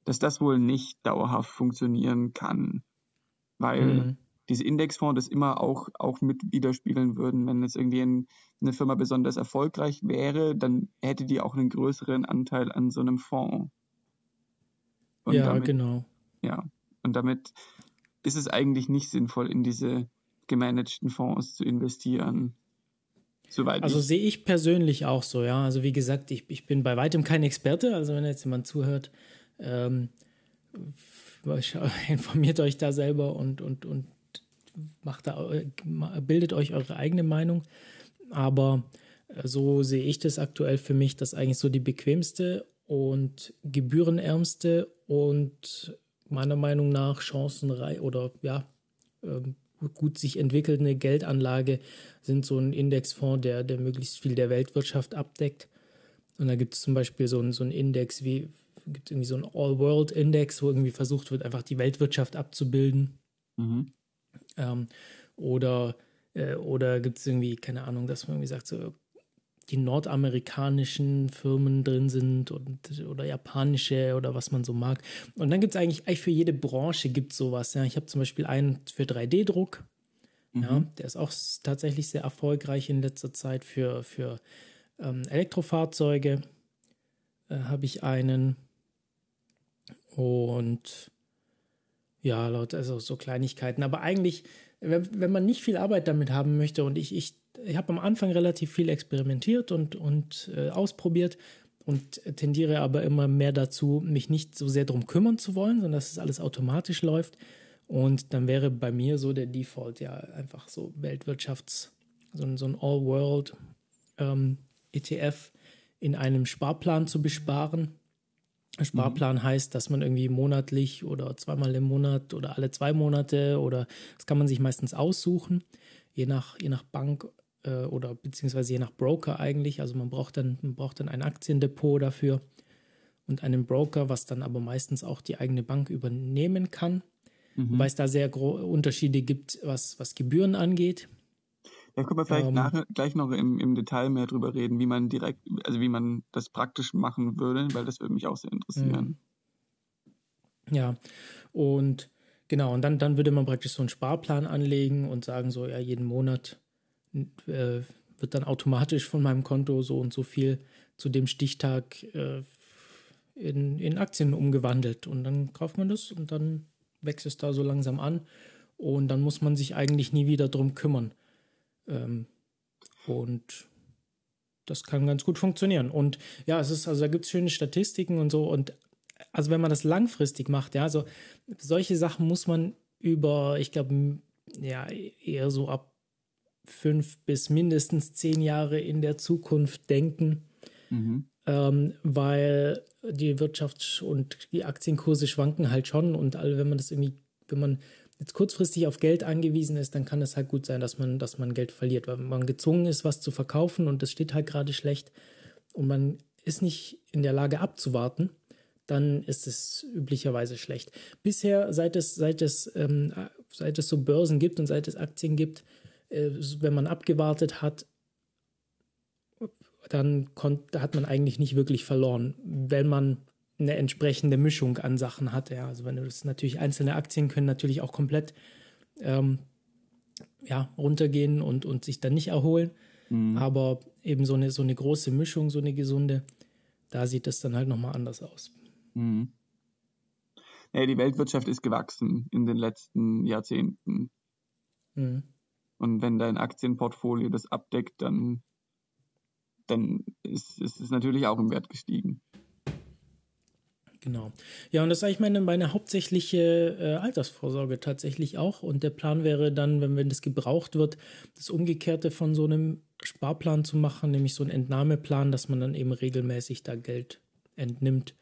dass das wohl nicht dauerhaft funktionieren kann. Weil mhm diese Indexfonds das immer auch, auch mit widerspiegeln würden. Wenn jetzt irgendwie ein, eine Firma besonders erfolgreich wäre, dann hätte die auch einen größeren Anteil an so einem Fonds. Und ja, damit, genau. Ja, und damit ist es eigentlich nicht sinnvoll, in diese gemanagten Fonds zu investieren. Soweit also sehe ich persönlich auch so, ja. Also wie gesagt, ich, ich bin bei weitem kein Experte. Also wenn jetzt jemand zuhört, ähm, informiert euch da selber und, und, und macht da, bildet euch eure eigene Meinung. Aber äh, so sehe ich das aktuell für mich, dass eigentlich so die bequemste und gebührenärmste und meiner Meinung nach chancenreich oder ja, ähm, gut sich entwickelnde Geldanlage sind so ein Indexfonds, der, der möglichst viel der Weltwirtschaft abdeckt. Und da gibt es zum Beispiel so einen so Index wie, gibt irgendwie so einen All-World-Index, wo irgendwie versucht wird, einfach die Weltwirtschaft abzubilden. Mhm. Ähm, oder äh, oder gibt es irgendwie, keine Ahnung, dass man irgendwie sagt, so die nordamerikanischen Firmen drin sind und, oder japanische oder was man so mag. Und dann gibt es eigentlich, eigentlich für jede Branche gibt sowas. Ja. Ich habe zum Beispiel einen für 3D-Druck. Mhm. Ja, der ist auch tatsächlich sehr erfolgreich in letzter Zeit für, für ähm, Elektrofahrzeuge. Äh, habe ich einen. Und ja, laut also so Kleinigkeiten. Aber eigentlich, wenn, wenn man nicht viel Arbeit damit haben möchte und ich, ich ich habe am Anfang relativ viel experimentiert und, und äh, ausprobiert und tendiere aber immer mehr dazu, mich nicht so sehr darum kümmern zu wollen, sondern dass es alles automatisch läuft. Und dann wäre bei mir so der Default ja einfach so Weltwirtschafts, so, ein, so ein All-World ähm, ETF in einem Sparplan zu besparen. Sparplan mhm. heißt, dass man irgendwie monatlich oder zweimal im Monat oder alle zwei Monate oder das kann man sich meistens aussuchen, je nach, je nach Bank äh, oder beziehungsweise je nach Broker eigentlich. Also man braucht dann, man braucht dann ein Aktiendepot dafür und einen Broker, was dann aber meistens auch die eigene Bank übernehmen kann. Mhm. Wobei es da sehr Unterschiede gibt, was, was Gebühren angeht. Da können wir vielleicht ähm, nach, gleich noch im, im Detail mehr drüber reden, wie man direkt, also wie man das praktisch machen würde, weil das würde mich auch sehr interessieren. Mhm. Ja, und genau, und dann, dann würde man praktisch so einen Sparplan anlegen und sagen, so, ja, jeden Monat äh, wird dann automatisch von meinem Konto so und so viel zu dem Stichtag äh, in, in Aktien umgewandelt. Und dann kauft man das und dann wächst es da so langsam an. Und dann muss man sich eigentlich nie wieder drum kümmern. Ähm, und das kann ganz gut funktionieren. Und ja, es ist, also da gibt es schöne Statistiken und so. Und also wenn man das langfristig macht, ja, also solche Sachen muss man über, ich glaube, ja, eher so ab fünf bis mindestens zehn Jahre in der Zukunft denken, mhm. ähm, weil die Wirtschaft und die Aktienkurse schwanken halt schon und alle, wenn man das irgendwie, wenn man jetzt kurzfristig auf Geld angewiesen ist, dann kann es halt gut sein, dass man, dass man Geld verliert, weil man gezwungen ist, was zu verkaufen und es steht halt gerade schlecht und man ist nicht in der Lage abzuwarten, dann ist es üblicherweise schlecht. Bisher, seit es, seit es, ähm, seit es so Börsen gibt und seit es Aktien gibt, äh, wenn man abgewartet hat, dann hat man eigentlich nicht wirklich verloren, wenn man eine entsprechende Mischung an Sachen hat. Ja, also wenn du das natürlich einzelne Aktien können natürlich auch komplett ähm, ja, runtergehen und, und sich dann nicht erholen. Mhm. Aber eben so eine, so eine große Mischung, so eine gesunde, da sieht das dann halt nochmal anders aus. Mhm. Ja, die Weltwirtschaft ist gewachsen in den letzten Jahrzehnten. Mhm. Und wenn dein Aktienportfolio das abdeckt, dann, dann ist, ist es natürlich auch im Wert gestiegen. Genau. Ja, und das ist eigentlich meine, meine hauptsächliche äh, Altersvorsorge tatsächlich auch. Und der Plan wäre dann, wenn, wenn das gebraucht wird, das Umgekehrte von so einem Sparplan zu machen, nämlich so einen Entnahmeplan, dass man dann eben regelmäßig da Geld entnimmt.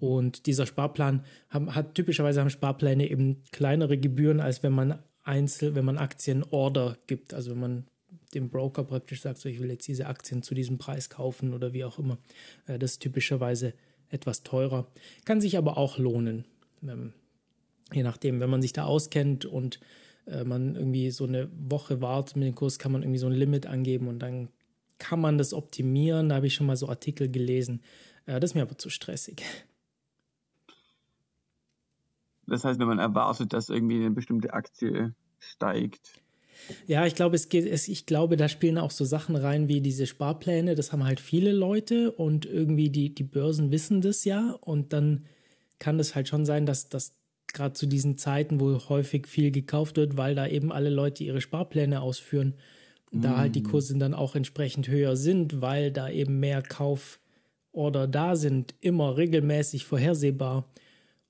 Und dieser Sparplan haben, hat typischerweise haben Sparpläne eben kleinere Gebühren, als wenn man einzeln, wenn man Aktienorder gibt, also wenn man dem Broker praktisch sagt, so ich will jetzt diese Aktien zu diesem Preis kaufen oder wie auch immer. Äh, das ist typischerweise etwas teurer, kann sich aber auch lohnen. Ähm, je nachdem, wenn man sich da auskennt und äh, man irgendwie so eine Woche wartet mit dem Kurs, kann man irgendwie so ein Limit angeben und dann kann man das optimieren. Da habe ich schon mal so Artikel gelesen. Äh, das ist mir aber zu stressig. Das heißt, wenn man erwartet, dass irgendwie eine bestimmte Aktie steigt. Ja, ich glaube, es geht, es, ich glaube, da spielen auch so Sachen rein wie diese Sparpläne. Das haben halt viele Leute und irgendwie die, die Börsen wissen das ja. Und dann kann es halt schon sein, dass das gerade zu diesen Zeiten, wo häufig viel gekauft wird, weil da eben alle Leute ihre Sparpläne ausführen, mm. da halt die mm. Kurse dann auch entsprechend höher sind, weil da eben mehr Kauforder da sind, immer regelmäßig vorhersehbar.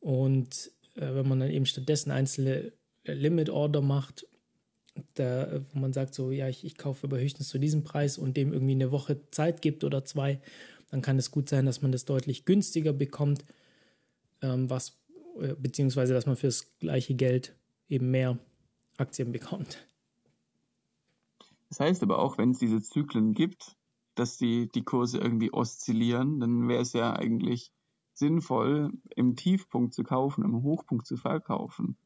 Und äh, wenn man dann eben stattdessen einzelne Limit Order macht da, wo man sagt, so, ja, ich, ich kaufe aber höchstens zu diesem Preis und dem irgendwie eine Woche Zeit gibt oder zwei, dann kann es gut sein, dass man das deutlich günstiger bekommt, ähm, was, äh, beziehungsweise dass man fürs gleiche Geld eben mehr Aktien bekommt. Das heißt aber auch, wenn es diese Zyklen gibt, dass die, die Kurse irgendwie oszillieren, dann wäre es ja eigentlich sinnvoll, im Tiefpunkt zu kaufen, im Hochpunkt zu verkaufen.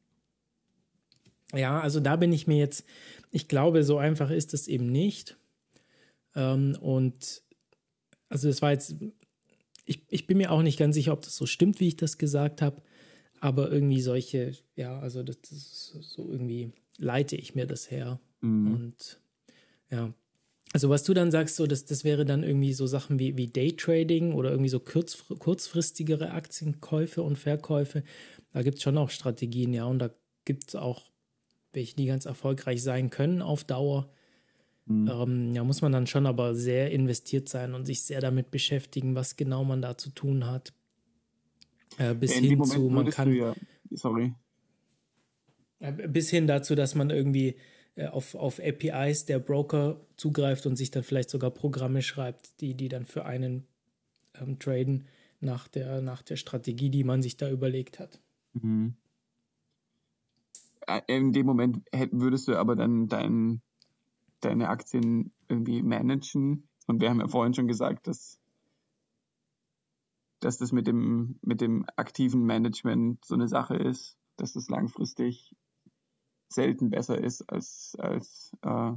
Ja, also da bin ich mir jetzt, ich glaube, so einfach ist es eben nicht. Ähm, und also das war jetzt, ich, ich bin mir auch nicht ganz sicher, ob das so stimmt, wie ich das gesagt habe, aber irgendwie solche, ja, also das, das ist so irgendwie leite ich mir das her. Mhm. Und ja, also was du dann sagst, so das, das wäre dann irgendwie so Sachen wie, wie Daytrading oder irgendwie so kurz, kurzfristigere Aktienkäufe und Verkäufe. Da gibt es schon auch Strategien, ja, und da gibt es auch welche die ganz erfolgreich sein können auf Dauer. Mhm. Ähm, ja, muss man dann schon aber sehr investiert sein und sich sehr damit beschäftigen, was genau man da zu tun hat. Äh, bis ja, hin zu, man kann. Ja, sorry. Äh, bis hin dazu, dass man irgendwie äh, auf, auf APIs der Broker zugreift und sich dann vielleicht sogar Programme schreibt, die, die dann für einen ähm, traden nach der, nach der Strategie, die man sich da überlegt hat. Mhm. Äh, in dem Moment würdest du aber dann dein, deine Aktien irgendwie managen. Und wir haben ja vorhin schon gesagt, dass, dass das mit dem, mit dem aktiven Management so eine Sache ist, dass das langfristig selten besser ist als, als äh,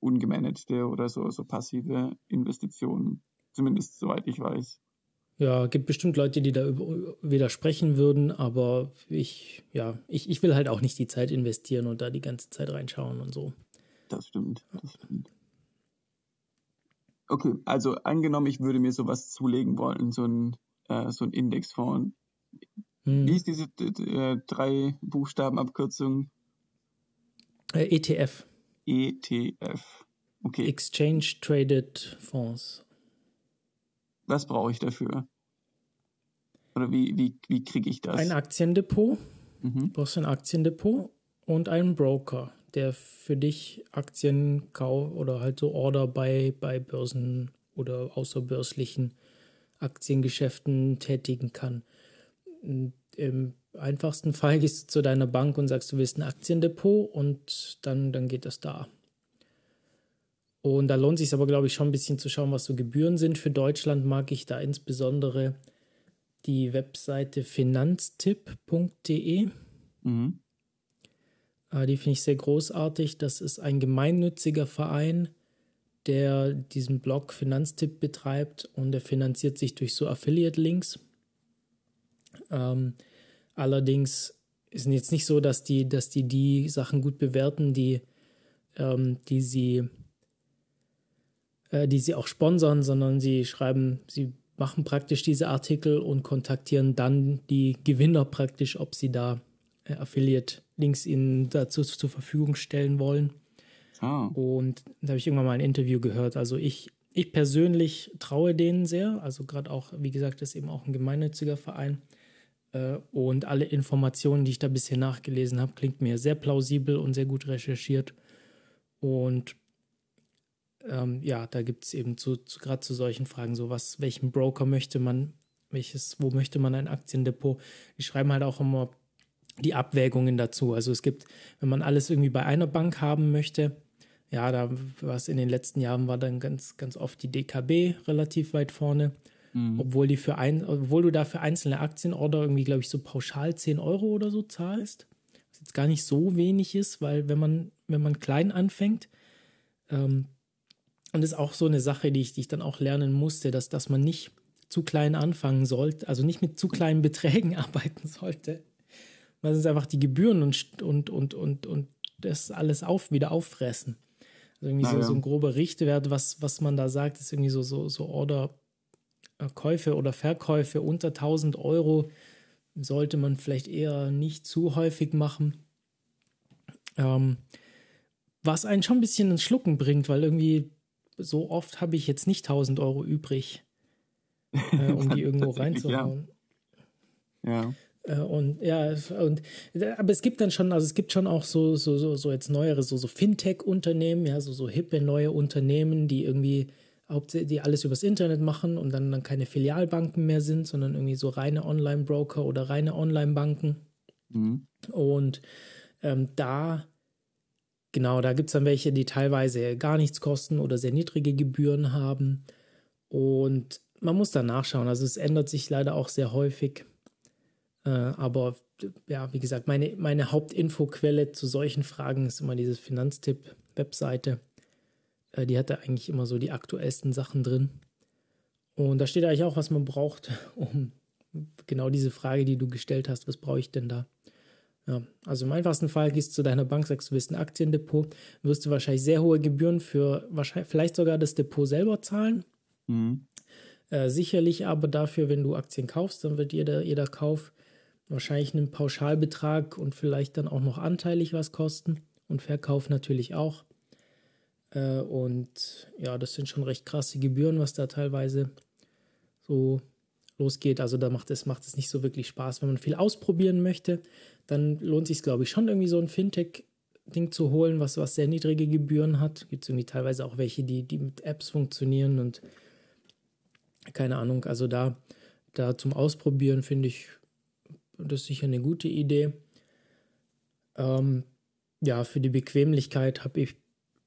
ungemanagte oder so, so passive Investitionen. Zumindest soweit ich weiß. Ja, gibt bestimmt Leute, die da widersprechen würden, aber ich, ja, ich, ich will halt auch nicht die Zeit investieren und da die ganze Zeit reinschauen und so. Das stimmt, das stimmt. Okay, also angenommen, ich würde mir sowas zulegen wollen, so ein, äh, so ein Indexfonds. Hm. Wie ist diese äh, drei Buchstabenabkürzung? Äh, ETF. ETF. Okay. Exchange Traded Fonds. Was brauche ich dafür? Oder wie, wie, wie kriege ich das? Ein Aktiendepot. Mhm. Du brauchst ein Aktiendepot und einen Broker, der für dich Aktien kauft oder halt so Order bei, bei Börsen oder außerbörslichen Aktiengeschäften tätigen kann. Im einfachsten Fall gehst du zu deiner Bank und sagst, du willst ein Aktiendepot und dann, dann geht das da. Und da lohnt sich aber, glaube ich, schon ein bisschen zu schauen, was so Gebühren sind. Für Deutschland mag ich da insbesondere die Webseite finanztipp.de. Mhm. Äh, die finde ich sehr großartig. Das ist ein gemeinnütziger Verein, der diesen Blog Finanztipp betreibt und der finanziert sich durch so Affiliate-Links. Ähm, allerdings ist es jetzt nicht so, dass die, dass die die Sachen gut bewerten, die, ähm, die sie äh, die sie auch sponsern, sondern sie schreiben, sie machen praktisch diese Artikel und kontaktieren dann die Gewinner praktisch, ob sie da äh, Affiliate-Links ihnen dazu zur Verfügung stellen wollen. Oh. Und da habe ich irgendwann mal ein Interview gehört. Also ich, ich persönlich traue denen sehr. Also gerade auch, wie gesagt, das ist eben auch ein gemeinnütziger Verein. Äh, und alle Informationen, die ich da bisher nachgelesen habe, klingt mir sehr plausibel und sehr gut recherchiert. Und ähm, ja, da gibt es eben zu, zu gerade zu solchen Fragen, so was, welchen Broker möchte man, welches, wo möchte man ein Aktiendepot? Die schreiben halt auch immer die Abwägungen dazu. Also es gibt, wenn man alles irgendwie bei einer Bank haben möchte, ja, da was in den letzten Jahren war dann ganz, ganz oft die DKB relativ weit vorne. Mhm. Obwohl die für ein, obwohl du da für einzelne Aktienorder irgendwie, glaube ich, so pauschal 10 Euro oder so zahlst. Was jetzt gar nicht so wenig ist, weil wenn man, wenn man klein anfängt, ähm, und das ist auch so eine Sache, die ich, die ich dann auch lernen musste, dass, dass man nicht zu klein anfangen sollte, also nicht mit zu kleinen Beträgen arbeiten sollte. weil es einfach die Gebühren und, und, und, und, und das alles auf, wieder auffressen. Also irgendwie so, ja. so ein grober Richtwert, was, was man da sagt, ist irgendwie so, so, so Order äh, Käufe oder Verkäufe unter 1000 Euro sollte man vielleicht eher nicht zu häufig machen. Ähm, was einen schon ein bisschen ins Schlucken bringt, weil irgendwie so oft habe ich jetzt nicht 1000 Euro übrig, äh, um die irgendwo reinzuhauen. Ja. ja. Äh, und ja, und aber es gibt dann schon, also es gibt schon auch so, so, so, so jetzt neuere, so, so Fintech-Unternehmen, ja, so, so hippe neue Unternehmen, die irgendwie die alles übers Internet machen und dann, dann keine Filialbanken mehr sind, sondern irgendwie so reine Online-Broker oder reine Online-Banken. Mhm. Und ähm, da, genau, da gibt es dann welche, die teilweise gar nichts kosten oder sehr niedrige Gebühren haben. Und man muss da nachschauen. Also es ändert sich leider auch sehr häufig. Äh, aber ja, wie gesagt, meine, meine Hauptinfoquelle zu solchen Fragen ist immer diese Finanztipp-Webseite. Äh, die hat da eigentlich immer so die aktuellsten Sachen drin. Und da steht eigentlich auch, was man braucht, um genau diese Frage, die du gestellt hast, was brauche ich denn da? Ja, also im einfachsten Fall gehst du zu deiner Bank, sagst, du willst ein Aktiendepot, wirst du wahrscheinlich sehr hohe Gebühren für wahrscheinlich, vielleicht sogar das Depot selber zahlen. Mhm. Äh, sicherlich aber dafür, wenn du Aktien kaufst, dann wird jeder, jeder Kauf wahrscheinlich einen Pauschalbetrag und vielleicht dann auch noch anteilig was kosten und Verkauf natürlich auch. Äh, und ja, das sind schon recht krasse Gebühren, was da teilweise so losgeht. Also da macht es, macht es nicht so wirklich Spaß. Wenn man viel ausprobieren möchte, dann lohnt sich glaube ich, schon irgendwie so ein Fintech-Ding zu holen, was, was sehr niedrige Gebühren hat. Gibt es irgendwie teilweise auch welche, die, die mit Apps funktionieren und keine Ahnung. Also da, da zum Ausprobieren finde ich das sicher eine gute Idee. Ähm, ja, für die Bequemlichkeit habe ich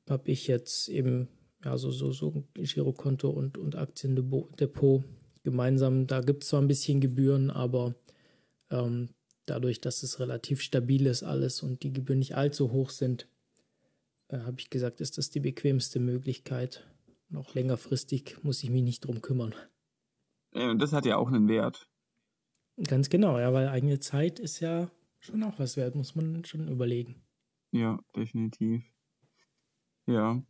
habe ich jetzt eben ja, so, so, so Girokonto und, und Aktiendepot gemeinsam. Da gibt es zwar ein bisschen Gebühren, aber ähm, dadurch, dass es relativ stabil ist alles und die Gebühren nicht allzu hoch sind, äh, habe ich gesagt, ist das die bequemste Möglichkeit. Noch längerfristig muss ich mich nicht drum kümmern. Und das hat ja auch einen Wert. Ganz genau, ja, weil eigene Zeit ist ja schon auch was wert, muss man schon überlegen. Ja, definitiv. Ja.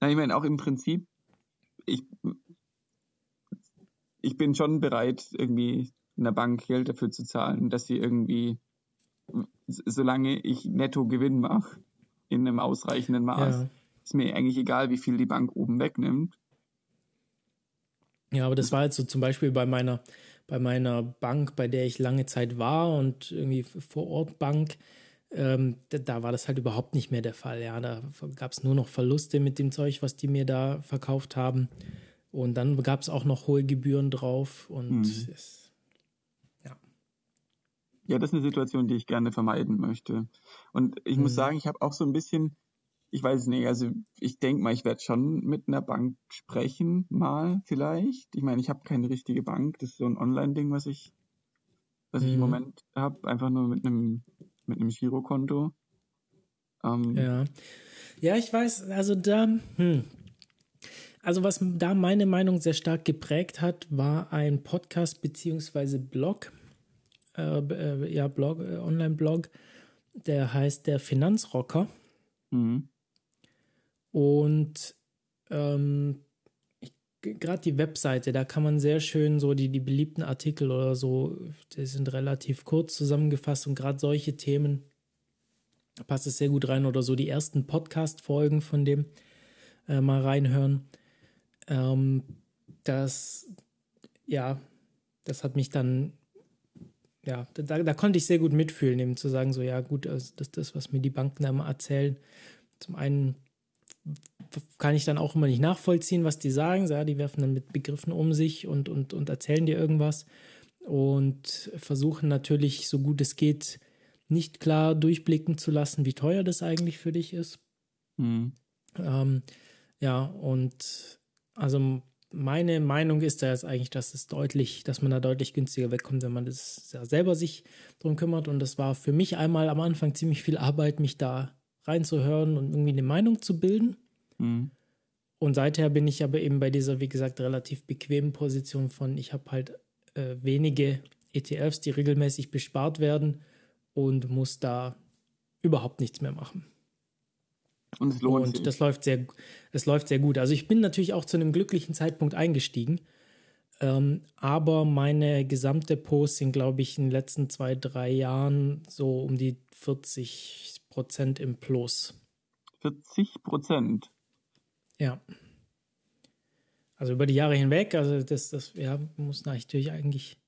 Na, ich meine, auch im Prinzip, ich, ich bin schon bereit, irgendwie einer Bank Geld dafür zu zahlen, dass sie irgendwie, solange ich netto Gewinn mache, in einem ausreichenden Maß, ja. ist mir eigentlich egal, wie viel die Bank oben wegnimmt. Ja, aber das war jetzt so zum Beispiel bei meiner, bei meiner Bank, bei der ich lange Zeit war und irgendwie vor Ort Bank, ähm, da, da, war das halt überhaupt nicht mehr der Fall. Ja, da gab es nur noch Verluste mit dem Zeug, was die mir da verkauft haben. Und dann gab es auch noch hohe Gebühren drauf. Und mhm. es, ja. Ja, das ist eine Situation, die ich gerne vermeiden möchte. Und ich mhm. muss sagen, ich habe auch so ein bisschen, ich weiß nicht, also ich denke mal, ich werde schon mit einer Bank sprechen, mal vielleicht. Ich meine, ich habe keine richtige Bank, das ist so ein Online-Ding, was ich, was mhm. ich im mhm. Moment habe, einfach nur mit einem mit einem Girokonto. Ähm, ja. Ja, ich weiß, also da, hm. Also was da meine Meinung sehr stark geprägt hat, war ein Podcast beziehungsweise Blog, äh, äh, ja Blog, äh, Online-Blog, der heißt der Finanzrocker. Mhm. Und ähm, gerade die Webseite, da kann man sehr schön so die, die beliebten Artikel oder so, die sind relativ kurz zusammengefasst und gerade solche Themen passt es sehr gut rein oder so die ersten Podcast-Folgen von dem äh, mal reinhören. Ähm, das, ja, das hat mich dann, ja, da, da konnte ich sehr gut mitfühlen, eben zu sagen, so, ja, gut, also das das, was mir die Banken da immer erzählen. Zum einen kann ich dann auch immer nicht nachvollziehen, was die sagen. Ja, die werfen dann mit Begriffen um sich und, und, und erzählen dir irgendwas und versuchen natürlich, so gut es geht, nicht klar durchblicken zu lassen, wie teuer das eigentlich für dich ist. Mhm. Ähm, ja, und also meine Meinung ist da jetzt eigentlich, dass es deutlich, dass man da deutlich günstiger wegkommt, wenn man das ja selber sich drum kümmert. Und das war für mich einmal am Anfang ziemlich viel Arbeit, mich da reinzuhören und irgendwie eine Meinung zu bilden. Mhm. Und seither bin ich aber eben bei dieser, wie gesagt, relativ bequemen Position von, ich habe halt äh, wenige ETFs, die regelmäßig bespart werden und muss da überhaupt nichts mehr machen. Und es lohnt und sich. das läuft sehr, das läuft sehr gut. Also ich bin natürlich auch zu einem glücklichen Zeitpunkt eingestiegen. Ähm, aber meine gesamte Post sind, glaube ich, in den letzten zwei, drei Jahren so um die 40 Prozent im Plus. 40 Prozent. Ja. Also über die Jahre hinweg, also das, das ja, muss natürlich eigentlich.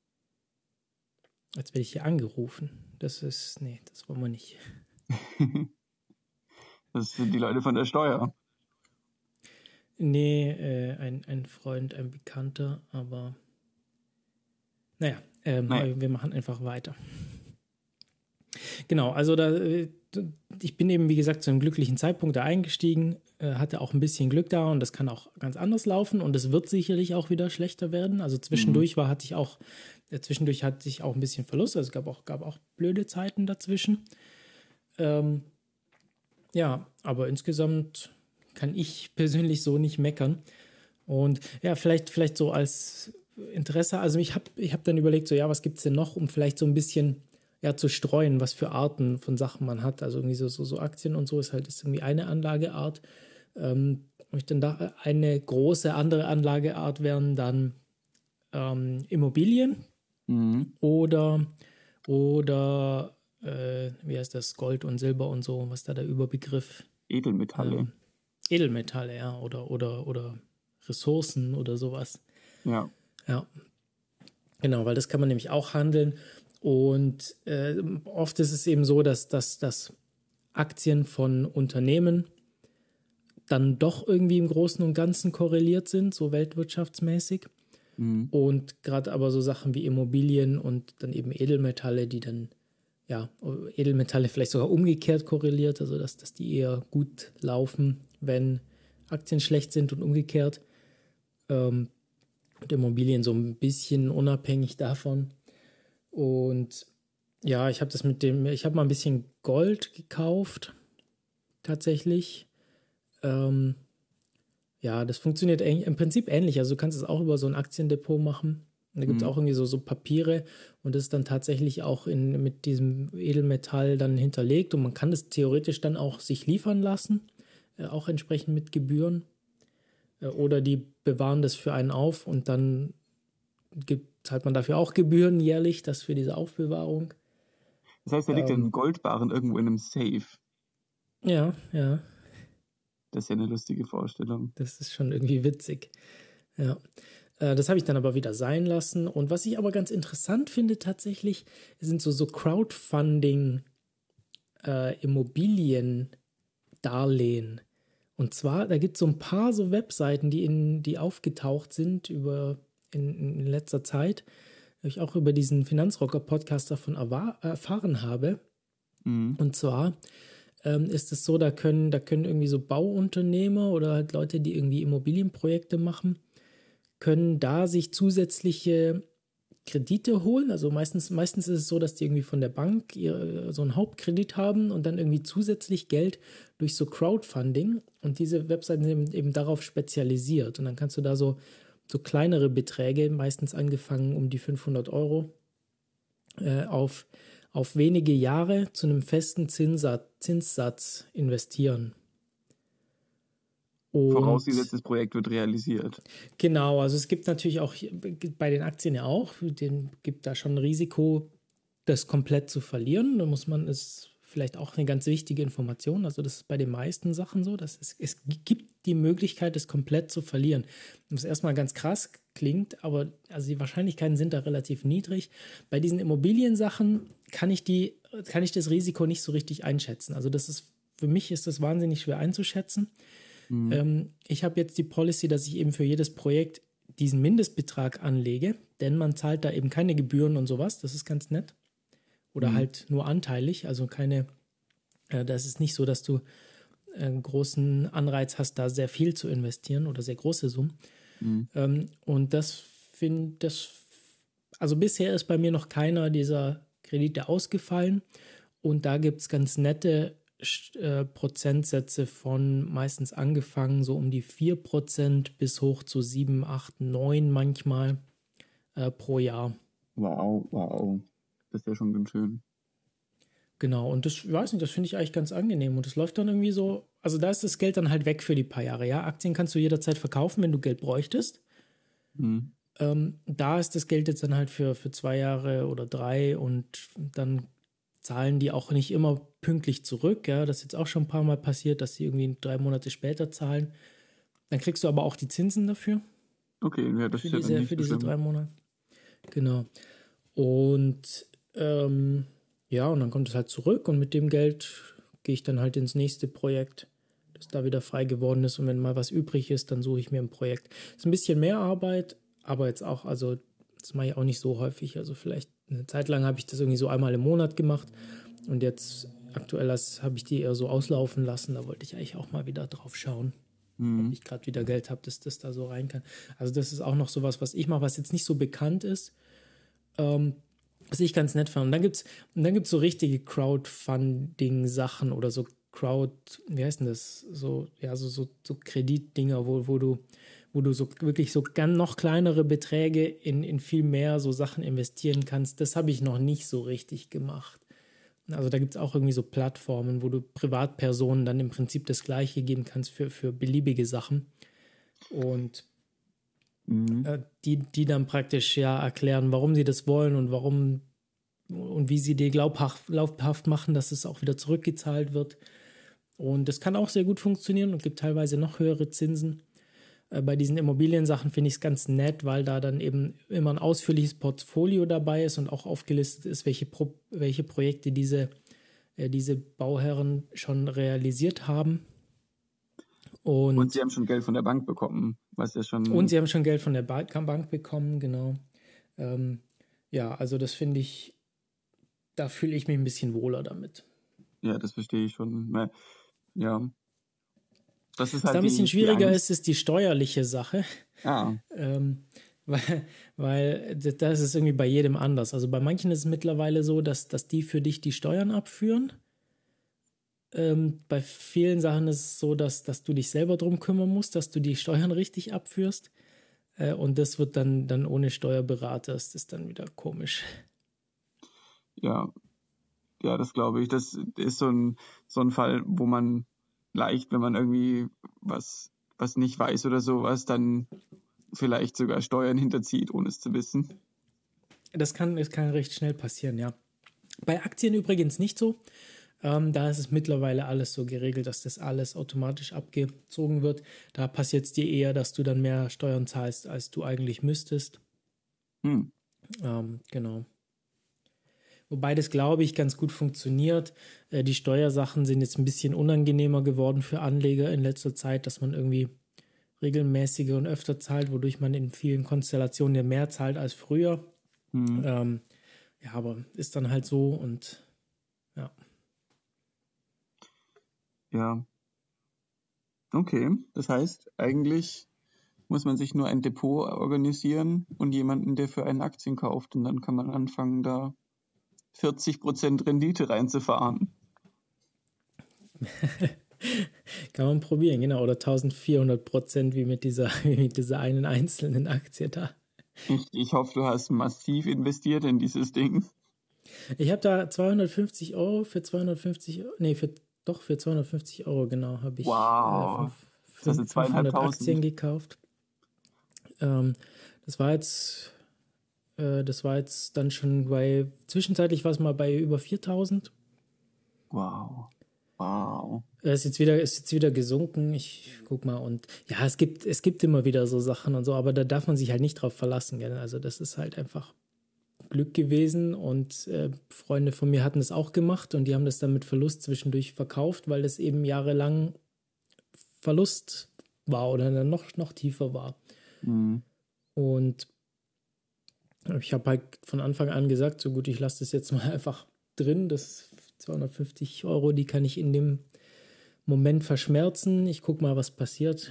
Jetzt werde ich hier angerufen. Das ist, nee, das wollen wir nicht. Das sind die Leute von der Steuer. Nee, äh, ein, ein Freund, ein Bekannter, aber naja, ähm, Naja. wir machen einfach weiter. Genau, also da, äh, ich bin eben, wie gesagt, zu einem glücklichen Zeitpunkt da eingestiegen, äh, hatte auch ein bisschen Glück da und das kann auch ganz anders laufen und es wird sicherlich auch wieder schlechter werden. Also zwischendurch war, hatte ich auch, äh, zwischendurch hatte ich auch ein bisschen Verlust, also es gab auch, gab auch blöde Zeiten dazwischen. Ähm, ja, aber insgesamt kann ich persönlich so nicht meckern. Und ja, vielleicht, vielleicht so als Interesse, also ich habe ich hab dann überlegt, so ja, was gibt es denn noch, um vielleicht so ein bisschen ja, zu streuen, was für Arten von Sachen man hat. Also irgendwie so, so, so Aktien und so ist halt ist irgendwie eine Anlageart. Ähm, und ich dann dachte, eine große andere Anlageart wären dann ähm, Immobilien Mhm. oder, oder äh, wie heißt das, Gold und Silber und so, was da der Überbegriff Edelmetalle. ähm, Edelmetalle, ja, oder, oder, oder Ressourcen oder sowas. Ja. Ja. Genau, weil das kann man nämlich auch handeln. Und äh, oft ist es eben so, dass, dass, dass Aktien von Unternehmen dann doch irgendwie im Großen und Ganzen korreliert sind, so weltwirtschaftsmäßig. Mhm. Und gerade aber so Sachen wie Immobilien und dann eben Edelmetalle, die dann, ja, Edelmetalle vielleicht sogar umgekehrt korreliert, also dass, dass die eher gut laufen, wenn Aktien schlecht sind und umgekehrt. Ähm, und Immobilien so ein bisschen unabhängig davon. Und ja, ich habe das mit dem, ich habe mal ein bisschen Gold gekauft, tatsächlich. Ähm, ja, das funktioniert im Prinzip ähnlich. Also du kannst es auch über so ein Aktiendepot machen. Und da gibt es Mhm. auch irgendwie so, so Papiere und das ist dann tatsächlich auch in, mit diesem Edelmetall dann hinterlegt und man kann das theoretisch dann auch sich liefern lassen, äh, auch entsprechend mit Gebühren. Äh, oder die bewahren das für einen auf und dann gibt, zahlt man dafür auch Gebühren jährlich, das für diese Aufbewahrung. Das heißt, er liegt Ähm. ein Goldbarren irgendwo in einem Safe. Ja, ja. Das ist ja eine lustige Vorstellung. Das ist schon irgendwie witzig. Ja. Äh, Das habe ich dann aber wieder sein lassen. Und was ich aber ganz interessant finde tatsächlich, sind so, so Crowdfunding äh, Immobiliendarlehen. Und zwar, da gibt es so ein paar so Webseiten, die, in, die aufgetaucht sind über in, in letzter Zeit, wo ich auch über diesen Finanzrocker-Podcast davon erfahren habe. Mhm. Und zwar ähm, ist es so, da können, da können irgendwie so Bauunternehmer oder halt Leute, die irgendwie Immobilienprojekte machen, können da sich zusätzliche Kredite holen. Also meistens, meistens ist es so, dass die irgendwie von der Bank ihr, so einen Hauptkredit haben und dann irgendwie zusätzlich Geld durch so Crowdfunding. Und diese Webseiten sind eben darauf spezialisiert. Und dann kannst du da so, so kleinere Beträge, meistens angefangen um die 500 Euro, äh, auf, auf wenige Jahre zu einem festen Zinssatz, Zinssatz investieren. Und Vorausgesetzt, das Projekt wird realisiert. Genau, also es gibt natürlich auch bei den Aktien ja auch, den gibt da schon ein Risiko, das komplett zu verlieren. Da muss man, ist vielleicht auch eine ganz wichtige Information. Also das ist bei den meisten Sachen so, dass es, es gibt die Möglichkeit, es komplett zu verlieren. Was erstmal ganz krass klingt, aber also die Wahrscheinlichkeiten sind da relativ niedrig. Bei diesen Immobiliensachen kann ich die, kann ich das Risiko nicht so richtig einschätzen. Also das ist, für mich ist das wahnsinnig schwer einzuschätzen. Mhm. Ähm, ich habe jetzt die Policy, dass ich eben für jedes Projekt diesen Mindestbetrag anlege, denn man zahlt da eben keine Gebühren und sowas. Das ist ganz nett. Oder Mhm. halt nur anteilig, also keine, äh, das ist nicht so, dass du einen großen Anreiz hast, da sehr viel zu investieren oder sehr große Summen. Mhm. Ähm, und das finde das, also bisher ist bei mir noch keiner dieser Kredite ausgefallen. Und da gibt es ganz nette äh, Prozentsätze von meistens angefangen so um die 4% bis hoch zu 7, 8, 9 manchmal äh, pro Jahr. Wow, wow. Das ist ja schon ganz schön. Genau, und das, ich weiß nicht, das finde ich eigentlich ganz angenehm. Und das läuft dann irgendwie so, also da ist das Geld dann halt weg für die paar Jahre. Ja, Aktien kannst du jederzeit verkaufen, wenn du Geld bräuchtest. Mhm. Ähm, da ist das Geld jetzt dann halt für, für zwei Jahre oder drei und dann zahlen die auch nicht immer pünktlich zurück. Ja, das ist jetzt auch schon ein paar Mal passiert, dass sie irgendwie drei Monate später zahlen. Dann kriegst du aber auch die Zinsen dafür. Okay, ja, das für ist diese, ja nicht Für diese drei Monate. Genau. Und ähm, ja, und dann kommt es halt zurück und mit dem Geld gehe ich dann halt ins nächste Projekt, das da wieder frei geworden ist. Und wenn mal was übrig ist, dann suche ich mir ein Projekt. Ist ein bisschen mehr Arbeit, aber jetzt auch, also das mache ich auch nicht so häufig. Also vielleicht eine Zeit lang habe ich das irgendwie so einmal im Monat gemacht und jetzt aktuell habe ich die eher so auslaufen lassen. Da wollte ich eigentlich auch mal wieder drauf schauen mhm. ob ich gerade wieder Geld habe, dass das da so rein kann. Also das ist auch noch sowas, was ich mache, was jetzt nicht so bekannt ist. Ähm, was ich ganz nett fand. Und dann gibt es so richtige Crowdfunding-Sachen oder so Crowd, wie heißt denn das? So, ja, so, so, so Kreditdinger, wo, wo du, wo du so wirklich so ganz noch kleinere Beträge in, in viel mehr so Sachen investieren kannst. Das habe ich noch nicht so richtig gemacht. Also da gibt es auch irgendwie so Plattformen, wo du Privatpersonen dann im Prinzip das Gleiche geben kannst für, für beliebige Sachen. Und mhm. äh, die, die dann praktisch ja erklären, warum sie das wollen und warum und wie sie dir glaubhaft, glaubhaft machen, dass es auch wieder zurückgezahlt wird. Und das kann auch sehr gut funktionieren und gibt teilweise noch höhere Zinsen. Äh, bei diesen Immobiliensachen finde ich es ganz nett, weil da dann eben immer ein ausführliches Portfolio dabei ist und auch aufgelistet ist, welche, Pro welche Projekte diese, äh, diese Bauherren schon realisiert haben. Und, und, sie haben schon Geld von der Bank bekommen, was ja schon. Und sie haben schon Geld von der ba Bank bekommen, genau. Ähm, ja, also das finde ich, da fühle ich mich ein bisschen wohler damit. Ja, das verstehe ich schon. Ja, das ist halt Was da ein bisschen schwieriger ist, ist die steuerliche Sache. Ah. Ähm, weil, weil das ist irgendwie bei jedem anders. Also bei manchen ist es mittlerweile so, dass, dass die für dich die Steuern abführen. Ähm, bei vielen Sachen ist es so, dass, dass du dich selber drum kümmern musst, dass du die Steuern richtig abführst. Äh, und das wird dann, dann ohne Steuerberater, das ist dann wieder komisch. Ja, ja, das glaube ich. Das ist so ein, so ein Fall, wo man leicht, wenn man irgendwie was, was nicht weiß oder sowas, dann vielleicht sogar Steuern hinterzieht, ohne es zu wissen. Das kann, das kann recht schnell passieren, ja. Bei Aktien übrigens nicht so. Ähm, da ist es mittlerweile alles so geregelt, dass das alles automatisch abgezogen wird. Da passiert es dir eher, dass du dann mehr Steuern zahlst, als du eigentlich müsstest. Hm. Ähm, genau. Wobei das, glaube ich, ganz gut funktioniert. Äh, die Steuersachen sind jetzt ein bisschen unangenehmer geworden für Anleger in letzter Zeit, dass man irgendwie regelmäßiger und öfter zahlt, wodurch man in vielen Konstellationen ja mehr zahlt als früher. Mhm. Ähm, ja, aber ist dann halt so und ja. Ja. Okay, das heißt, eigentlich muss man sich nur ein Depot organisieren und jemanden, der für einen Aktien kauft und dann kann man anfangen, da 40% Rendite reinzufahren. Kann man probieren, genau. Oder 1400 Prozent wie mit dieser, wie mit dieser einen einzelnen Aktie da. Ich, ich hoffe, du hast massiv investiert in dieses Ding. Ich habe da 250 Euro für 250, nee, für, doch für 250 Euro, genau, habe ich wow. äh, fünf, das 500 Aktien gekauft. Ähm, das war jetzt äh, das war jetzt dann schon bei, zwischenzeitlich war es mal bei über 4000. Wow. Wow. Es ist jetzt wieder, ist jetzt wieder gesunken. Ich guck mal und ja, es gibt, es gibt immer wieder so Sachen und so, aber da darf man sich halt nicht drauf verlassen. Gell? Also das ist halt einfach Glück gewesen und äh, Freunde von mir hatten das auch gemacht und die haben das dann mit Verlust zwischendurch verkauft, weil das eben jahrelang Verlust war oder dann noch, noch tiefer war. Mhm. Und ich habe halt von Anfang an gesagt, so gut, ich lasse das jetzt mal einfach drin. Das 250 Euro, die kann ich in dem Moment verschmerzen. Ich gucke mal, was passiert.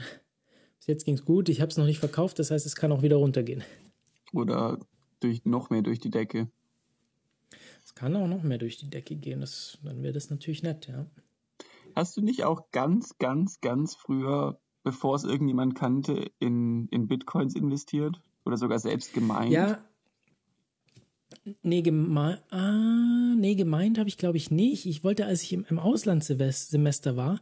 Bis jetzt ging es gut. Ich habe es noch nicht verkauft, das heißt, es kann auch wieder runtergehen. Oder durch, noch mehr durch die Decke. Es kann auch noch mehr durch die Decke gehen. Das, dann wäre das natürlich nett, ja. Hast du nicht auch ganz, ganz, ganz früher, bevor es irgendjemand kannte, in, in Bitcoins investiert? Oder sogar selbst gemeint? Ja, Nee, geme ah, nee, gemeint habe ich glaube ich nicht. Ich wollte, als ich im, im Auslandssemester war,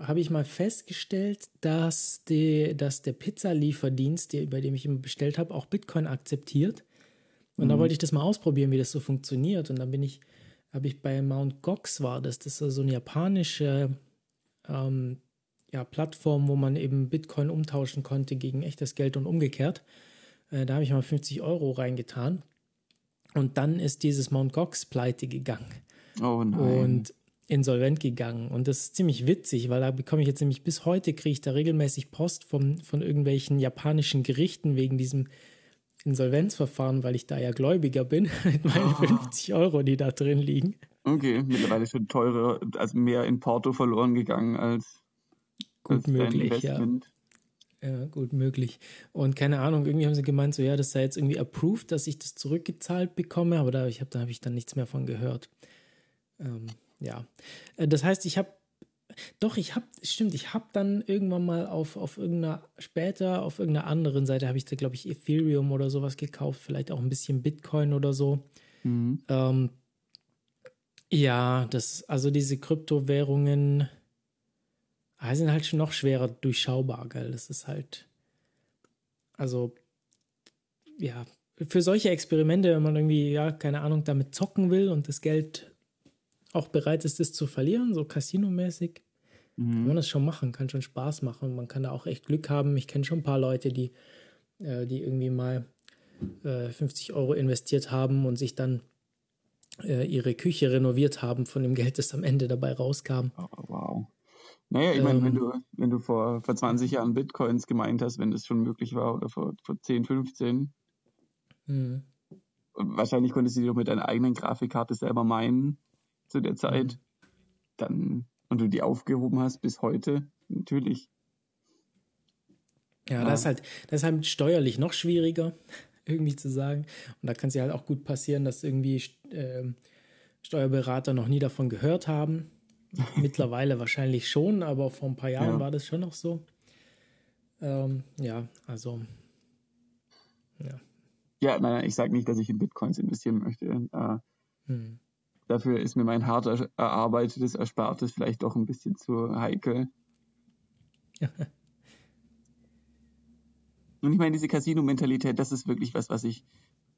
habe ich mal festgestellt, dass, die, dass der Pizzalieferdienst, bei dem ich immer bestellt habe, auch Bitcoin akzeptiert. Und mhm. da wollte ich das mal ausprobieren, wie das so funktioniert. Und dann bin ich, habe ich bei Mount Gox war das, das ist so eine japanische ähm, ja, Plattform, wo man eben Bitcoin umtauschen konnte gegen echtes Geld und umgekehrt. Äh, da habe ich mal 50 Euro reingetan. Und dann ist dieses Mount Gox pleite gegangen. Oh nein. Und insolvent gegangen. Und das ist ziemlich witzig, weil da bekomme ich jetzt nämlich bis heute, kriege ich da regelmäßig Post von, von irgendwelchen japanischen Gerichten wegen diesem Insolvenzverfahren, weil ich da ja Gläubiger bin, mit meinen oh. 50 Euro, die da drin liegen. Okay, mittlerweile schon teurer, also mehr in Porto verloren gegangen als, gut als möglich, ja. Ja, gut möglich. Und keine Ahnung, irgendwie haben sie gemeint, so ja, das sei jetzt irgendwie approved, dass ich das zurückgezahlt bekomme, aber da, ich hab, da habe ich dann nichts mehr von gehört. Ähm, ja. Äh, das heißt, ich habe doch, ich habe, stimmt, ich habe dann irgendwann mal auf, auf irgendeiner, später auf irgendeiner anderen Seite habe ich da, glaube ich, Ethereum oder sowas gekauft, vielleicht auch ein bisschen Bitcoin oder so. Mhm. Ähm, ja, das, also diese Kryptowährungen ah, sind halt schon noch schwerer durchschaubar, gell? Das ist halt, also, ja, für solche Experimente, wenn man irgendwie, ja, keine Ahnung, damit zocken will und das Geld auch bereit ist, es zu verlieren, so Casino-mäßig, mhm. kann man das schon machen, kann schon Spaß machen. Man kann da auch echt Glück haben. Ich kenne schon ein paar Leute, die, äh, die irgendwie mal äh, 50 Euro investiert haben und sich dann äh, ihre Küche renoviert haben von dem Geld, das am Ende dabei rauskam. Oh, wow. Naja, ich meine, wenn ähm. du, wenn du vor, vor 20 Jahren Bitcoins gemeint hast, wenn das schon möglich war, oder vor, vor 10, 15, mhm. wahrscheinlich konntest du dir doch mit deiner eigenen Grafikkarte selber meinen, zu der Zeit, mhm. dann und du die aufgehoben hast bis heute, natürlich. Ja, ja. das ist halt, das ist halt steuerlich noch schwieriger, irgendwie zu sagen. Und da kann es ja halt auch gut passieren, dass irgendwie äh, Steuerberater noch nie davon gehört haben. Mittlerweile wahrscheinlich schon, aber vor ein paar Jahren ja. war das schon noch so. Ähm, ja, also. Ja. Ja, nein, ich sage nicht, dass ich in Bitcoins investieren möchte. Äh, hm. Dafür ist mir mein hart erarbeitetes Erspartes vielleicht doch ein bisschen zu heikel. Und ich meine, diese Casino-Mentalität, das ist wirklich was, was ich,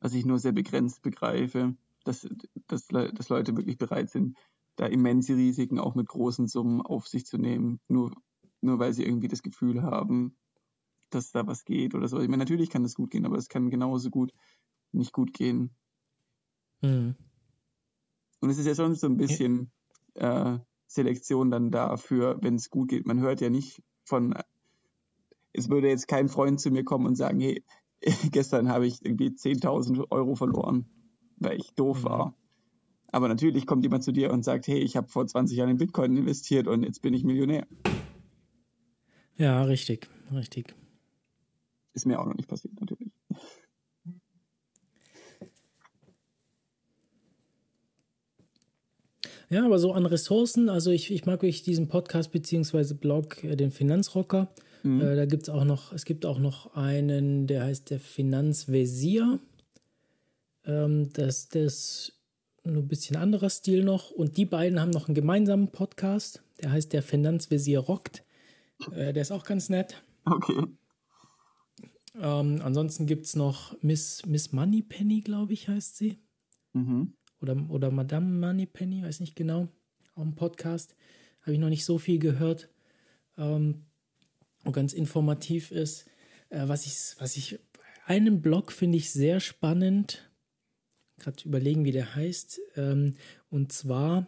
was ich nur sehr begrenzt begreife, dass, dass, dass Leute wirklich bereit sind, da immense Risiken auch mit großen Summen auf sich zu nehmen, nur, nur weil sie irgendwie das Gefühl haben, dass da was geht oder so. Ich meine, natürlich kann das gut gehen, aber es kann genauso gut nicht gut gehen. Mhm. Und es ist ja schon so ein bisschen äh, Selektion dann dafür, wenn es gut geht. Man hört ja nicht von, es würde jetzt kein Freund zu mir kommen und sagen, hey, gestern habe ich irgendwie 10.000 Euro verloren, weil ich doof mhm. war. Aber natürlich kommt jemand zu dir und sagt, hey, ich habe vor 20 Jahren in Bitcoin investiert und jetzt bin ich Millionär. Ja, richtig, richtig. Ist mir auch noch nicht passiert, natürlich. Ja, aber so an Ressourcen, also ich, ich mag wirklich diesen Podcast beziehungsweise Blog, äh, den Finanzrocker. Mhm. Äh, da gibt es auch noch, es gibt auch noch einen, der heißt der Finanzvisier. Ähm, das, das ist nur ein bisschen anderer Stil noch. Und die beiden haben noch einen gemeinsamen Podcast, der heißt der Finanzvisier rockt. Äh, der ist auch ganz nett. Okay. Ähm, ansonsten gibt es noch Miss, Miss Moneypenny, glaube ich, heißt sie. Mhm oder, oder Madame Moneypenny, weiß nicht genau, auch ein Podcast. Habe ich noch nicht so viel gehört. Ähm, und ganz informativ ist. Äh, was, ich, was ich, einen Blog finde ich sehr spannend. Gerade überlegen, wie der heißt. Ähm, und zwar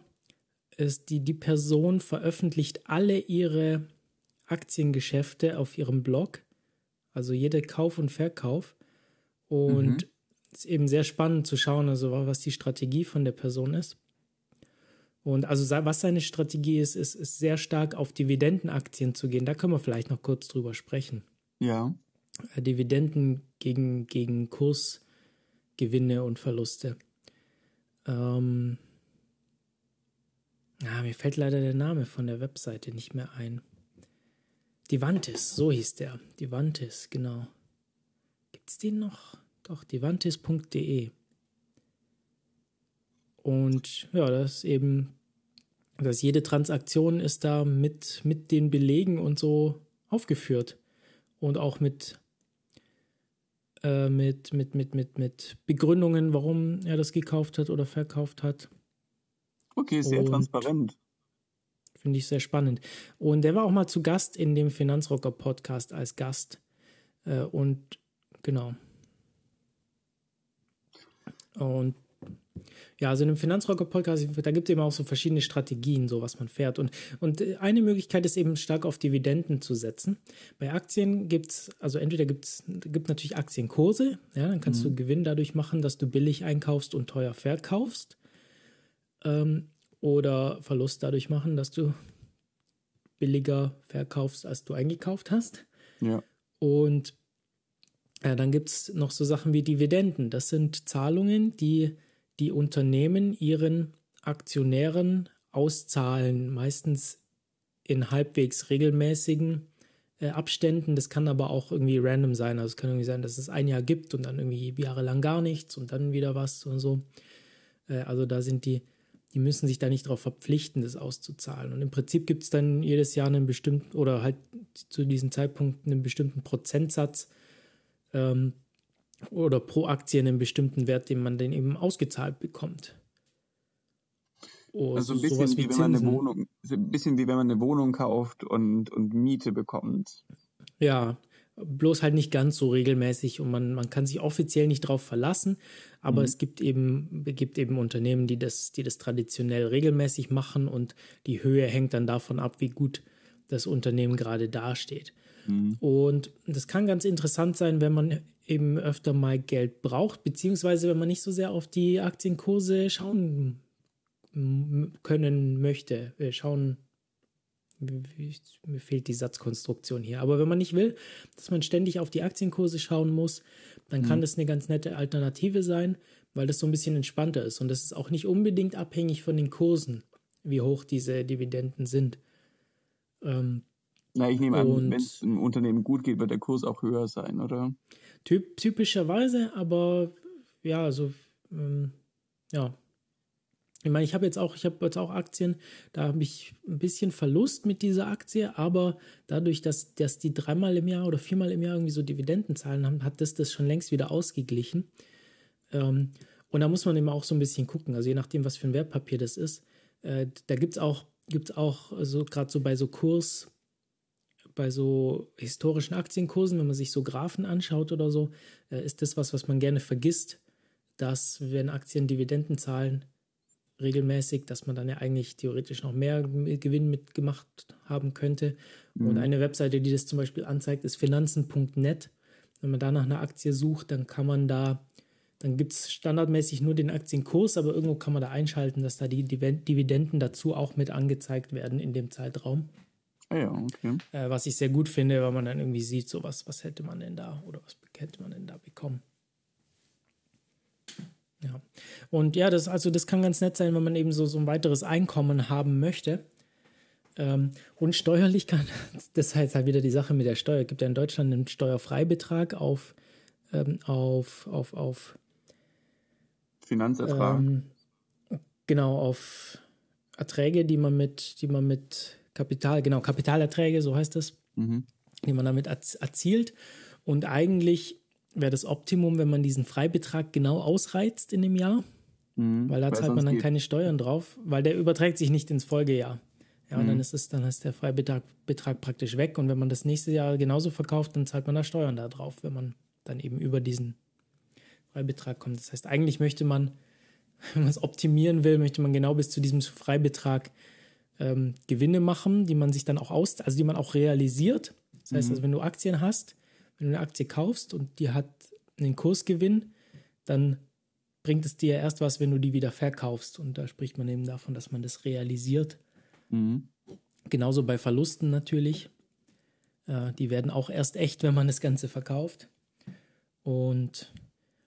ist die, die Person veröffentlicht alle ihre Aktiengeschäfte auf ihrem Blog. Also jeder Kauf und Verkauf. Und mhm ist eben sehr spannend zu schauen, also was die Strategie von der Person ist. Und also was seine Strategie ist, ist, ist sehr stark auf Dividendenaktien zu gehen. Da können wir vielleicht noch kurz drüber sprechen. Ja. Dividenden gegen, gegen Kursgewinne und Verluste. Ähm, ah, mir fällt leider der Name von der Webseite nicht mehr ein. Divantis, so hieß der. Divantis, genau. Gibt es den noch? Doch, divantis.de. Und ja, das ist eben, dass jede Transaktion ist da mit, mit den Belegen und so aufgeführt. Und auch mit, äh, mit, mit, mit, mit, mit Begründungen, warum er das gekauft hat oder verkauft hat. Okay, sehr und transparent. Finde ich sehr spannend. Und er war auch mal zu Gast in dem Finanzrocker Podcast als Gast. Äh, und genau. Und ja, also in einem Finanzrocker-Podcast, da gibt es eben auch so verschiedene Strategien, so was man fährt. Und, und eine Möglichkeit ist eben stark auf Dividenden zu setzen. Bei Aktien gibt es, also entweder gibt es gibt natürlich Aktienkurse, ja, dann kannst mhm. du Gewinn dadurch machen, dass du billig einkaufst und teuer verkaufst. Ähm, oder Verlust dadurch machen, dass du billiger verkaufst, als du eingekauft hast. Ja. Und äh, dann gibt es noch so Sachen wie Dividenden. Das sind Zahlungen, die die Unternehmen ihren Aktionären auszahlen, meistens in halbwegs regelmäßigen äh, Abständen. Das kann aber auch irgendwie random sein. Also es kann irgendwie sein, dass es ein Jahr gibt und dann irgendwie jahrelang gar nichts und dann wieder was und so. Äh, also da sind die die müssen sich da nicht darauf verpflichten, das auszuzahlen. Und im Prinzip gibt es dann jedes Jahr einen bestimmten oder halt zu diesem Zeitpunkt einen bestimmten Prozentsatz ähm, oder pro Aktie einen bestimmten Wert, den man dann eben ausgezahlt bekommt. Oh, also ein bisschen wie, wie wenn man eine Wohnung, ein bisschen wie wenn man eine Wohnung kauft und, und Miete bekommt. Ja, bloß halt nicht ganz so regelmäßig und man, man kann sich offiziell nicht darauf verlassen, aber mhm. es gibt eben, gibt eben Unternehmen, die das, die das traditionell regelmäßig machen und die Höhe hängt dann davon ab, wie gut das Unternehmen gerade dasteht. Mhm. Und das kann ganz interessant sein, wenn man eben öfter mal Geld braucht, beziehungsweise wenn man nicht so sehr auf die Aktienkurse schauen können möchte, schauen mir fehlt die Satzkonstruktion hier. Aber wenn man nicht will, dass man ständig auf die Aktienkurse schauen muss, dann kann mhm. das eine ganz nette Alternative sein, weil das so ein bisschen entspannter ist. Und das ist auch nicht unbedingt abhängig von den Kursen, wie hoch diese Dividenden sind. Ähm, Na, ich nehme an, wenn es einem Unternehmen gut geht, wird der Kurs auch höher sein, oder? Typ, typischerweise, aber ja, also ähm, ja, ich meine, ich habe jetzt auch, ich habe jetzt auch Aktien, da habe ich ein bisschen Verlust mit dieser Aktie, aber dadurch, dass, dass die dreimal im Jahr oder viermal im Jahr irgendwie so Dividenden zahlen haben, hat das das schon längst wieder ausgeglichen. Ähm, und da muss man immer auch so ein bisschen gucken, also je nachdem, was für ein Wertpapier das ist. Äh, da gibt es auch, gibt's auch so gerade so bei so Kurs, bei so historischen Aktienkursen, wenn man sich so Graphen anschaut oder so, äh, ist das was, was man gerne vergisst, dass wenn Aktien Dividenden zahlen, regelmäßig, dass man dann ja eigentlich theoretisch noch mehr Gewinn mitgemacht haben könnte. Mhm. Und eine Webseite, die das zum Beispiel anzeigt, ist finanzen.net. Wenn man da nach einer Aktie sucht, dann kann man da, dann gibt es standardmäßig nur den Aktienkurs, aber irgendwo kann man da einschalten, dass da die Dividenden dazu auch mit angezeigt werden in dem Zeitraum. Ah ja, okay. Äh, was ich sehr gut finde, weil man dann irgendwie sieht, so was, was hätte man denn da oder was hätte man denn da bekommen. Ja. Und ja, das, also das kann ganz nett sein, wenn man eben so, so ein weiteres Einkommen haben möchte. Ähm, und steuerlich kann, das heißt halt wieder die Sache mit der Steuer. Es gibt ja in Deutschland einen Steuerfreibetrag auf, ähm, auf, auf, auf Finanzertrag. Ähm, genau, auf Erträge, die man mit, die man mit Kapital, genau, Kapitalerträge, so heißt das, mhm. die man damit erzielt. Und eigentlich wäre das Optimum, wenn man diesen Freibetrag genau ausreizt in dem Jahr, mhm, weil da zahlt man dann geht. keine Steuern drauf, weil der überträgt sich nicht ins Folgejahr. Ja, und dann mhm. ist es, dann ist der Freibetrag Betrag praktisch weg. Und wenn man das nächste Jahr genauso verkauft, dann zahlt man da Steuern da drauf, wenn man dann eben über diesen Freibetrag kommt. Das heißt, eigentlich möchte man, wenn man es optimieren will, möchte man genau bis zu diesem Freibetrag ähm, Gewinne machen, die man sich dann auch aus, also die man auch realisiert. Das heißt, mhm. also wenn du Aktien hast, wenn du eine Aktie kaufst und die hat einen Kursgewinn, dann bringt es dir erst was, wenn du die wieder verkaufst. Und da spricht man eben davon, dass man das realisiert. Mhm. Genauso bei Verlusten natürlich. Äh, die werden auch erst echt, wenn man das Ganze verkauft. Und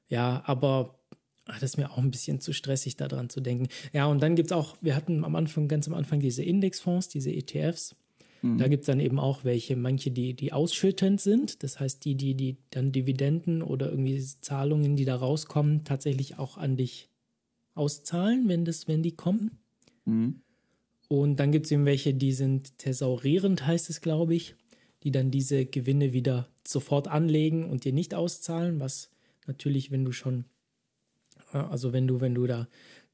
ja, aber ach, das ist mir auch ein bisschen zu stressig, daran zu denken. Ja, und dann gibt es auch, wir hatten am Anfang, ganz am Anfang diese Indexfonds, diese ETFs. Mhm. Da gibt es dann eben auch welche, manche, die, die ausschüttend sind. Das heißt, die, die, die dann Dividenden oder irgendwie Zahlungen, die da rauskommen, tatsächlich auch an dich auszahlen, wenn, das, wenn die kommen. Mhm. Und dann gibt es eben welche, die sind thesaurierend, heißt es, glaube ich, die dann diese Gewinne wieder sofort anlegen und dir nicht auszahlen, was natürlich, wenn du schon, also wenn du, wenn du da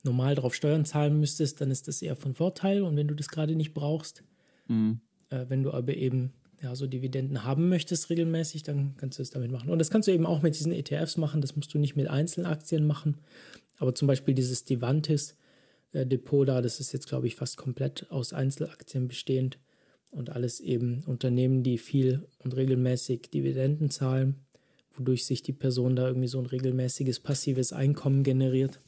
normal drauf Steuern zahlen müsstest, dann ist das eher von Vorteil. Und wenn du das gerade nicht brauchst, Mhm. äh, wenn du aber eben ja, so Dividenden haben möchtest regelmäßig, dann kannst du es damit machen. Und das kannst du eben auch mit diesen ETFs machen. Das musst du nicht mit Einzelaktien machen. Aber zum Beispiel dieses Divantis äh, Depot da, das ist jetzt, glaube ich, fast komplett aus Einzelaktien bestehend und alles eben Unternehmen, die viel und regelmäßig Dividenden zahlen, wodurch sich die Person da irgendwie so ein regelmäßiges passives Einkommen generiert.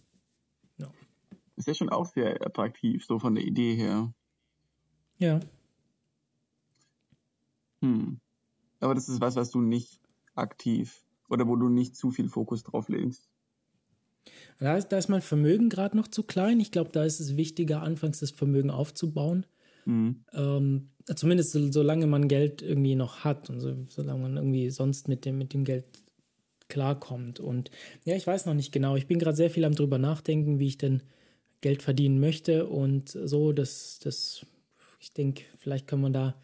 Ist ja schon auch sehr attraktiv, so von der Idee her. Ja, Hm. Aber das ist was, was du nicht aktiv oder wo du nicht zu viel Fokus drauf legst. da ist, da ist mein Vermögen gerade noch zu klein. Ich glaube, da ist es wichtiger, anfangs das Vermögen aufzubauen. Mhm. Ähm, zumindest so, solange man Geld irgendwie noch hat und so, solange man irgendwie sonst mit dem, mit dem Geld klarkommt. Und ja, ich weiß noch nicht genau. Ich bin gerade sehr viel am drüber nachdenken, wie ich denn Geld verdienen möchte. Und so, das, das, ich denke, vielleicht kann man da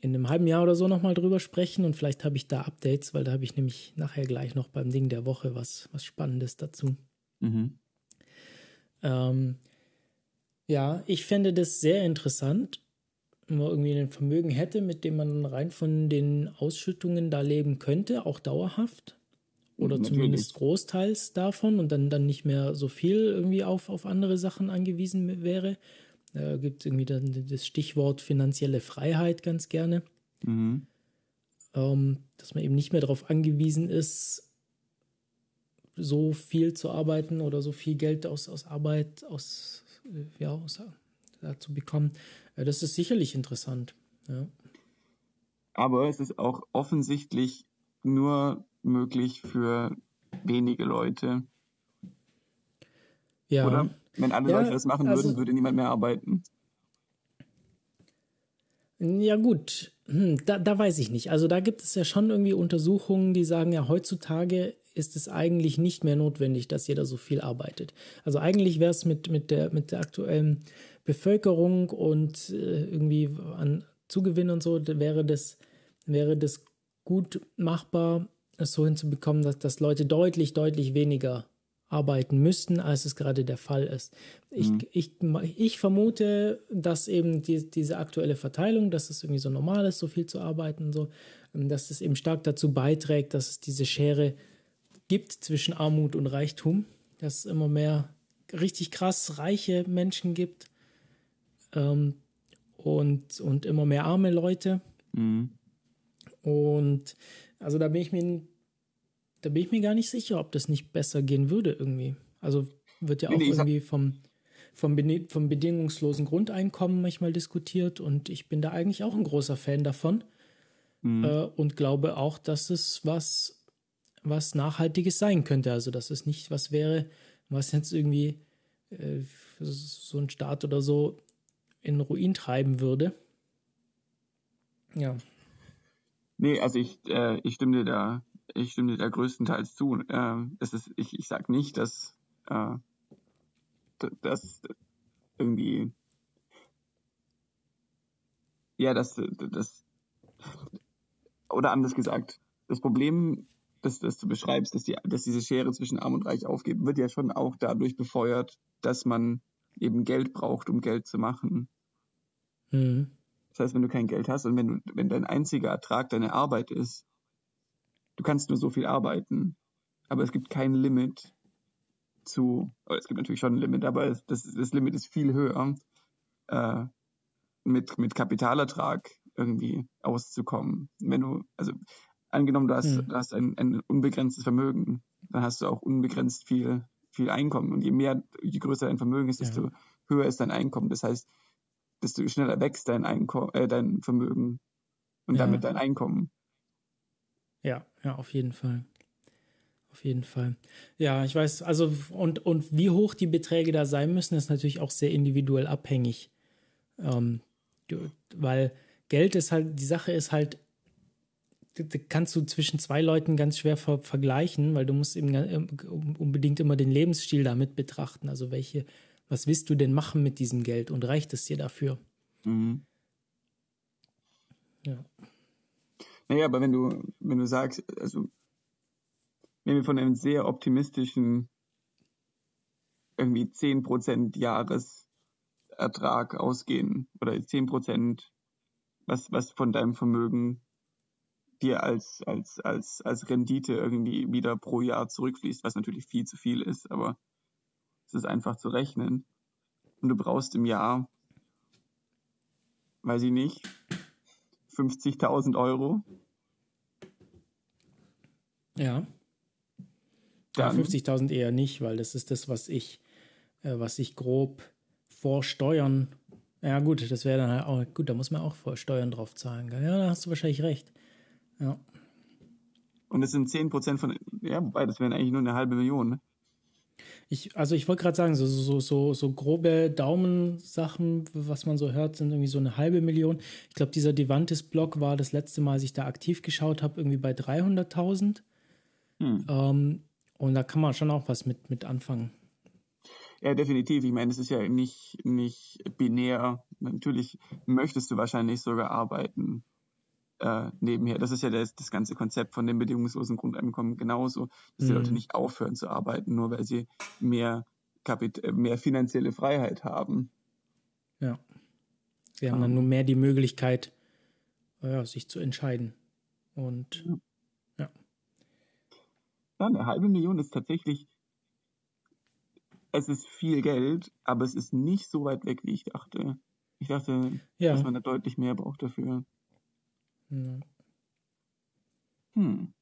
in einem halben Jahr oder so nochmal drüber sprechen und vielleicht habe ich da Updates, weil da habe ich nämlich nachher gleich noch beim Ding der Woche was, was Spannendes dazu. Mhm. Ähm, ja, ich fände das sehr interessant, wenn man irgendwie ein Vermögen hätte, mit dem man rein von den Ausschüttungen da leben könnte, auch dauerhaft. Oder Natürlich. zumindest großteils davon und dann, dann nicht mehr so viel irgendwie auf, auf andere Sachen angewiesen wäre. Da gibt es irgendwie dann das Stichwort finanzielle Freiheit ganz gerne Mhm. ähm, dass man eben nicht mehr darauf angewiesen ist, so viel zu arbeiten oder so viel Geld aus, aus Arbeit aus, äh, ja, aus, zu bekommen. Äh, das ist sicherlich interessant. Ja. Aber es ist auch offensichtlich nur möglich für wenige Leute, Ja, oder? Wenn alle Ja, Leute das machen also- würden, würde niemand mehr arbeiten. ja gut, hm, da, da weiß ich nicht. Also da gibt es ja schon irgendwie Untersuchungen, die sagen, ja, heutzutage ist es eigentlich nicht mehr notwendig, dass jeder so viel arbeitet. Also eigentlich wäre es mit, mit, der, mit der aktuellen Bevölkerung und äh, irgendwie an Zugewinn und so, wäre das, wäre das gut machbar, es so hinzubekommen, dass, dass Leute deutlich, deutlich weniger arbeiten müssten, als es gerade der Fall ist. Ich, ich, ich vermute, dass eben die, diese aktuelle Verteilung, dass es irgendwie so normal ist, so viel zu arbeiten und so, dass es eben stark dazu beiträgt, dass es diese Schere gibt zwischen Armut und Reichtum, dass es immer mehr richtig krass reiche Menschen gibt ähm, und, und immer mehr arme Leute. Mhm. Und also da bin ich mir, da bin ich mir gar nicht sicher, ob das nicht besser gehen würde irgendwie. Also wird ja auch nee, irgendwie vom, vom, vom bedingungslosen Grundeinkommen manchmal diskutiert und ich bin da eigentlich auch ein großer Fan davon Mhm. äh, und glaube auch, dass es was, was Nachhaltiges sein könnte. Also dass es nicht was wäre, was jetzt irgendwie äh, so ein Staat oder so in Ruin treiben würde. Ja. Nee, also ich, äh, ich stimme dir da, ich stimme dir da größtenteils zu. Ähm, es ist, ich, ich sag nicht, dass, äh, dass irgendwie, ja, dass, das, oder anders gesagt, das Problem, das, das du beschreibst, dass, die, dass diese Schere zwischen Arm und Reich aufgeht, wird ja schon auch dadurch befeuert, dass man eben Geld braucht, um Geld zu machen. Mhm. Das heißt, wenn du kein Geld hast und wenn du, wenn dein einziger Ertrag deine Arbeit ist, du kannst nur so viel arbeiten, aber es gibt kein Limit zu, oder es gibt natürlich schon ein Limit, aber das, das Limit ist viel höher, äh, mit, mit Kapitalertrag irgendwie auszukommen. Wenn du, also angenommen, du hast, Hm. du hast ein, ein unbegrenztes Vermögen, dann hast du auch unbegrenzt viel, viel Einkommen. Und je mehr, je größer dein Vermögen ist, Ja. desto höher ist dein Einkommen. Das heißt, desto schneller wächst dein Einkommen, äh, dein Vermögen und Ja. damit dein Einkommen. Ja, ja, auf jeden Fall. Auf jeden Fall. Ja, ich weiß, also und, und wie hoch die Beträge da sein müssen, ist natürlich auch sehr individuell abhängig. Ähm, du, weil Geld ist halt, die Sache ist halt, kannst du zwischen zwei Leuten ganz schwer ver vergleichen, weil du musst eben äh, unbedingt immer den Lebensstil damit betrachten. Also welche, was willst du denn machen mit diesem Geld und reicht es dir dafür? Mhm. Ja. Naja, aber wenn du, wenn du sagst, also wenn wir von einem sehr optimistischen irgendwie 10% Jahresertrag ausgehen oder 10%, was, was von deinem Vermögen dir als, als, als, als Rendite irgendwie wieder pro Jahr zurückfließt, was natürlich viel zu viel ist, aber es ist einfach zu rechnen. Und du brauchst im Jahr, weiß ich nicht, 50.000 Euro. Ja. ja 50.000 eher nicht, weil das ist das, was ich, äh, was ich grob vor Steuern. Ja, gut, das wäre dann halt auch, gut, da muss man auch vor Steuern drauf zahlen. Ja, da hast du wahrscheinlich recht. Ja. Und es sind 10 Prozent von, ja, wobei, das wären eigentlich nur eine halbe Million, ne? Ich, also ich wollte gerade sagen, so, so, so, so grobe Daumensachen, was man so hört, sind irgendwie so eine halbe Million. Ich glaube, dieser Devantis-Blog war das letzte Mal, als ich da aktiv geschaut habe, irgendwie bei 300.000. Hm. Ähm, und da kann man schon auch was mit, mit anfangen. Ja, definitiv. Ich meine, es ist ja nicht, nicht binär. Natürlich möchtest du wahrscheinlich sogar arbeiten äh, nebenher. Das ist ja das, das ganze Konzept von dem bedingungslosen Grundeinkommen genauso, dass mhm. die Leute mhm. nicht aufhören zu arbeiten, nur weil sie mehr, Kapit äh, mehr finanzielle Freiheit haben. Ja. Sie haben um. dann nur mehr die Möglichkeit, ja, sich zu entscheiden. Und ja. ja. Ja, eine halbe Million ist tatsächlich, es ist viel Geld, aber es ist nicht so weit weg, wie ich dachte. Ich dachte, ja. dass man da deutlich mehr braucht dafür. Ja. Hm.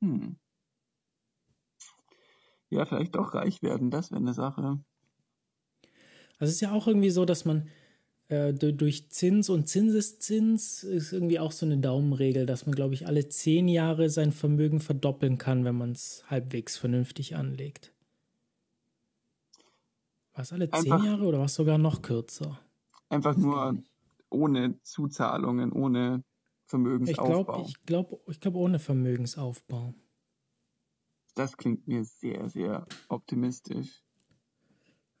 Hm. Ja, vielleicht auch reich werden, das wäre eine Sache. Also es ist ja auch irgendwie so, dass man äh, durch Zins und Zinseszins ist irgendwie auch so eine Daumenregel, dass man, glaube ich, alle zehn Jahre sein Vermögen verdoppeln kann, wenn man es halbwegs vernünftig anlegt. War es alle zehn einfach, Jahre oder war es sogar noch kürzer? Einfach nur ohne Zuzahlungen, ohne Vermögensaufbau. Ich glaube, ich glaube, ich glaube ohne Vermögensaufbau. Das klingt mir sehr, sehr optimistisch.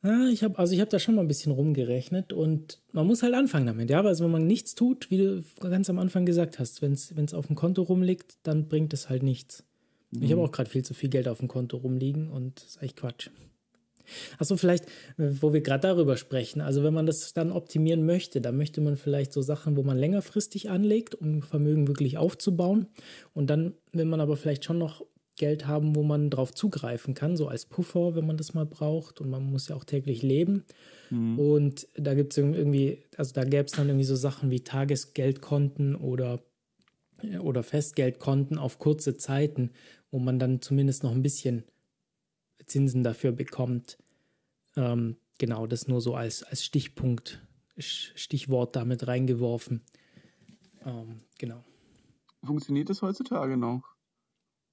Ja, ich habe also ich habe da schon mal ein bisschen rumgerechnet und man muss halt anfangen damit. Ja, aber also wenn man nichts tut, wie du ganz am Anfang gesagt hast, wenn es auf dem Konto rumliegt, dann bringt es halt nichts. Mhm. Ich habe auch gerade viel zu viel Geld auf dem Konto rumliegen und das ist eigentlich Quatsch. Achso, vielleicht, äh, wo wir gerade darüber sprechen, also wenn man das dann optimieren möchte, dann möchte man vielleicht so Sachen, wo man längerfristig anlegt, um Vermögen wirklich aufzubauen. Und dann will man aber vielleicht schon noch Geld haben, wo man drauf zugreifen kann, so als Puffer, wenn man das mal braucht. Und man muss ja auch täglich leben. Mhm. Und da gibt es irgendwie, also da gäbe es dann irgendwie so Sachen wie Tagesgeldkonten oder, oder Festgeldkonten auf kurze Zeiten, wo man dann zumindest noch ein bisschen Zinsen dafür bekommt. Ähm, genau, das nur so als, als Stichpunkt, Stichwort damit reingeworfen. Ähm, genau. Funktioniert das heutzutage noch?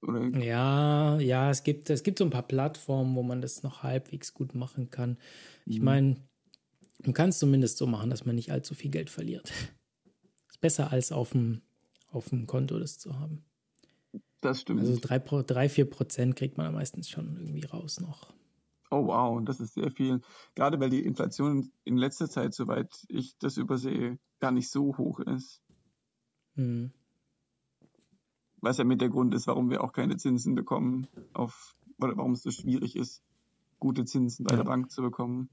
Oder? Ja, ja, es gibt, es gibt so ein paar Plattformen, wo man das noch halbwegs gut machen kann. Ich mhm. meine, man kann es zumindest so machen, dass man nicht allzu viel Geld verliert. Ist besser als auf dem, auf dem Konto das zu haben. Das stimmt. Also drei, drei, vier Prozent kriegt man meistens schon irgendwie raus noch. Oh wow, das ist sehr viel. Gerade weil die Inflation in letzter Zeit, soweit ich das übersehe, gar nicht so hoch ist. Hm. Was ja mit der Grund ist, warum wir auch keine Zinsen bekommen, auf, oder warum es so schwierig ist, gute Zinsen bei ja. der Bank zu bekommen.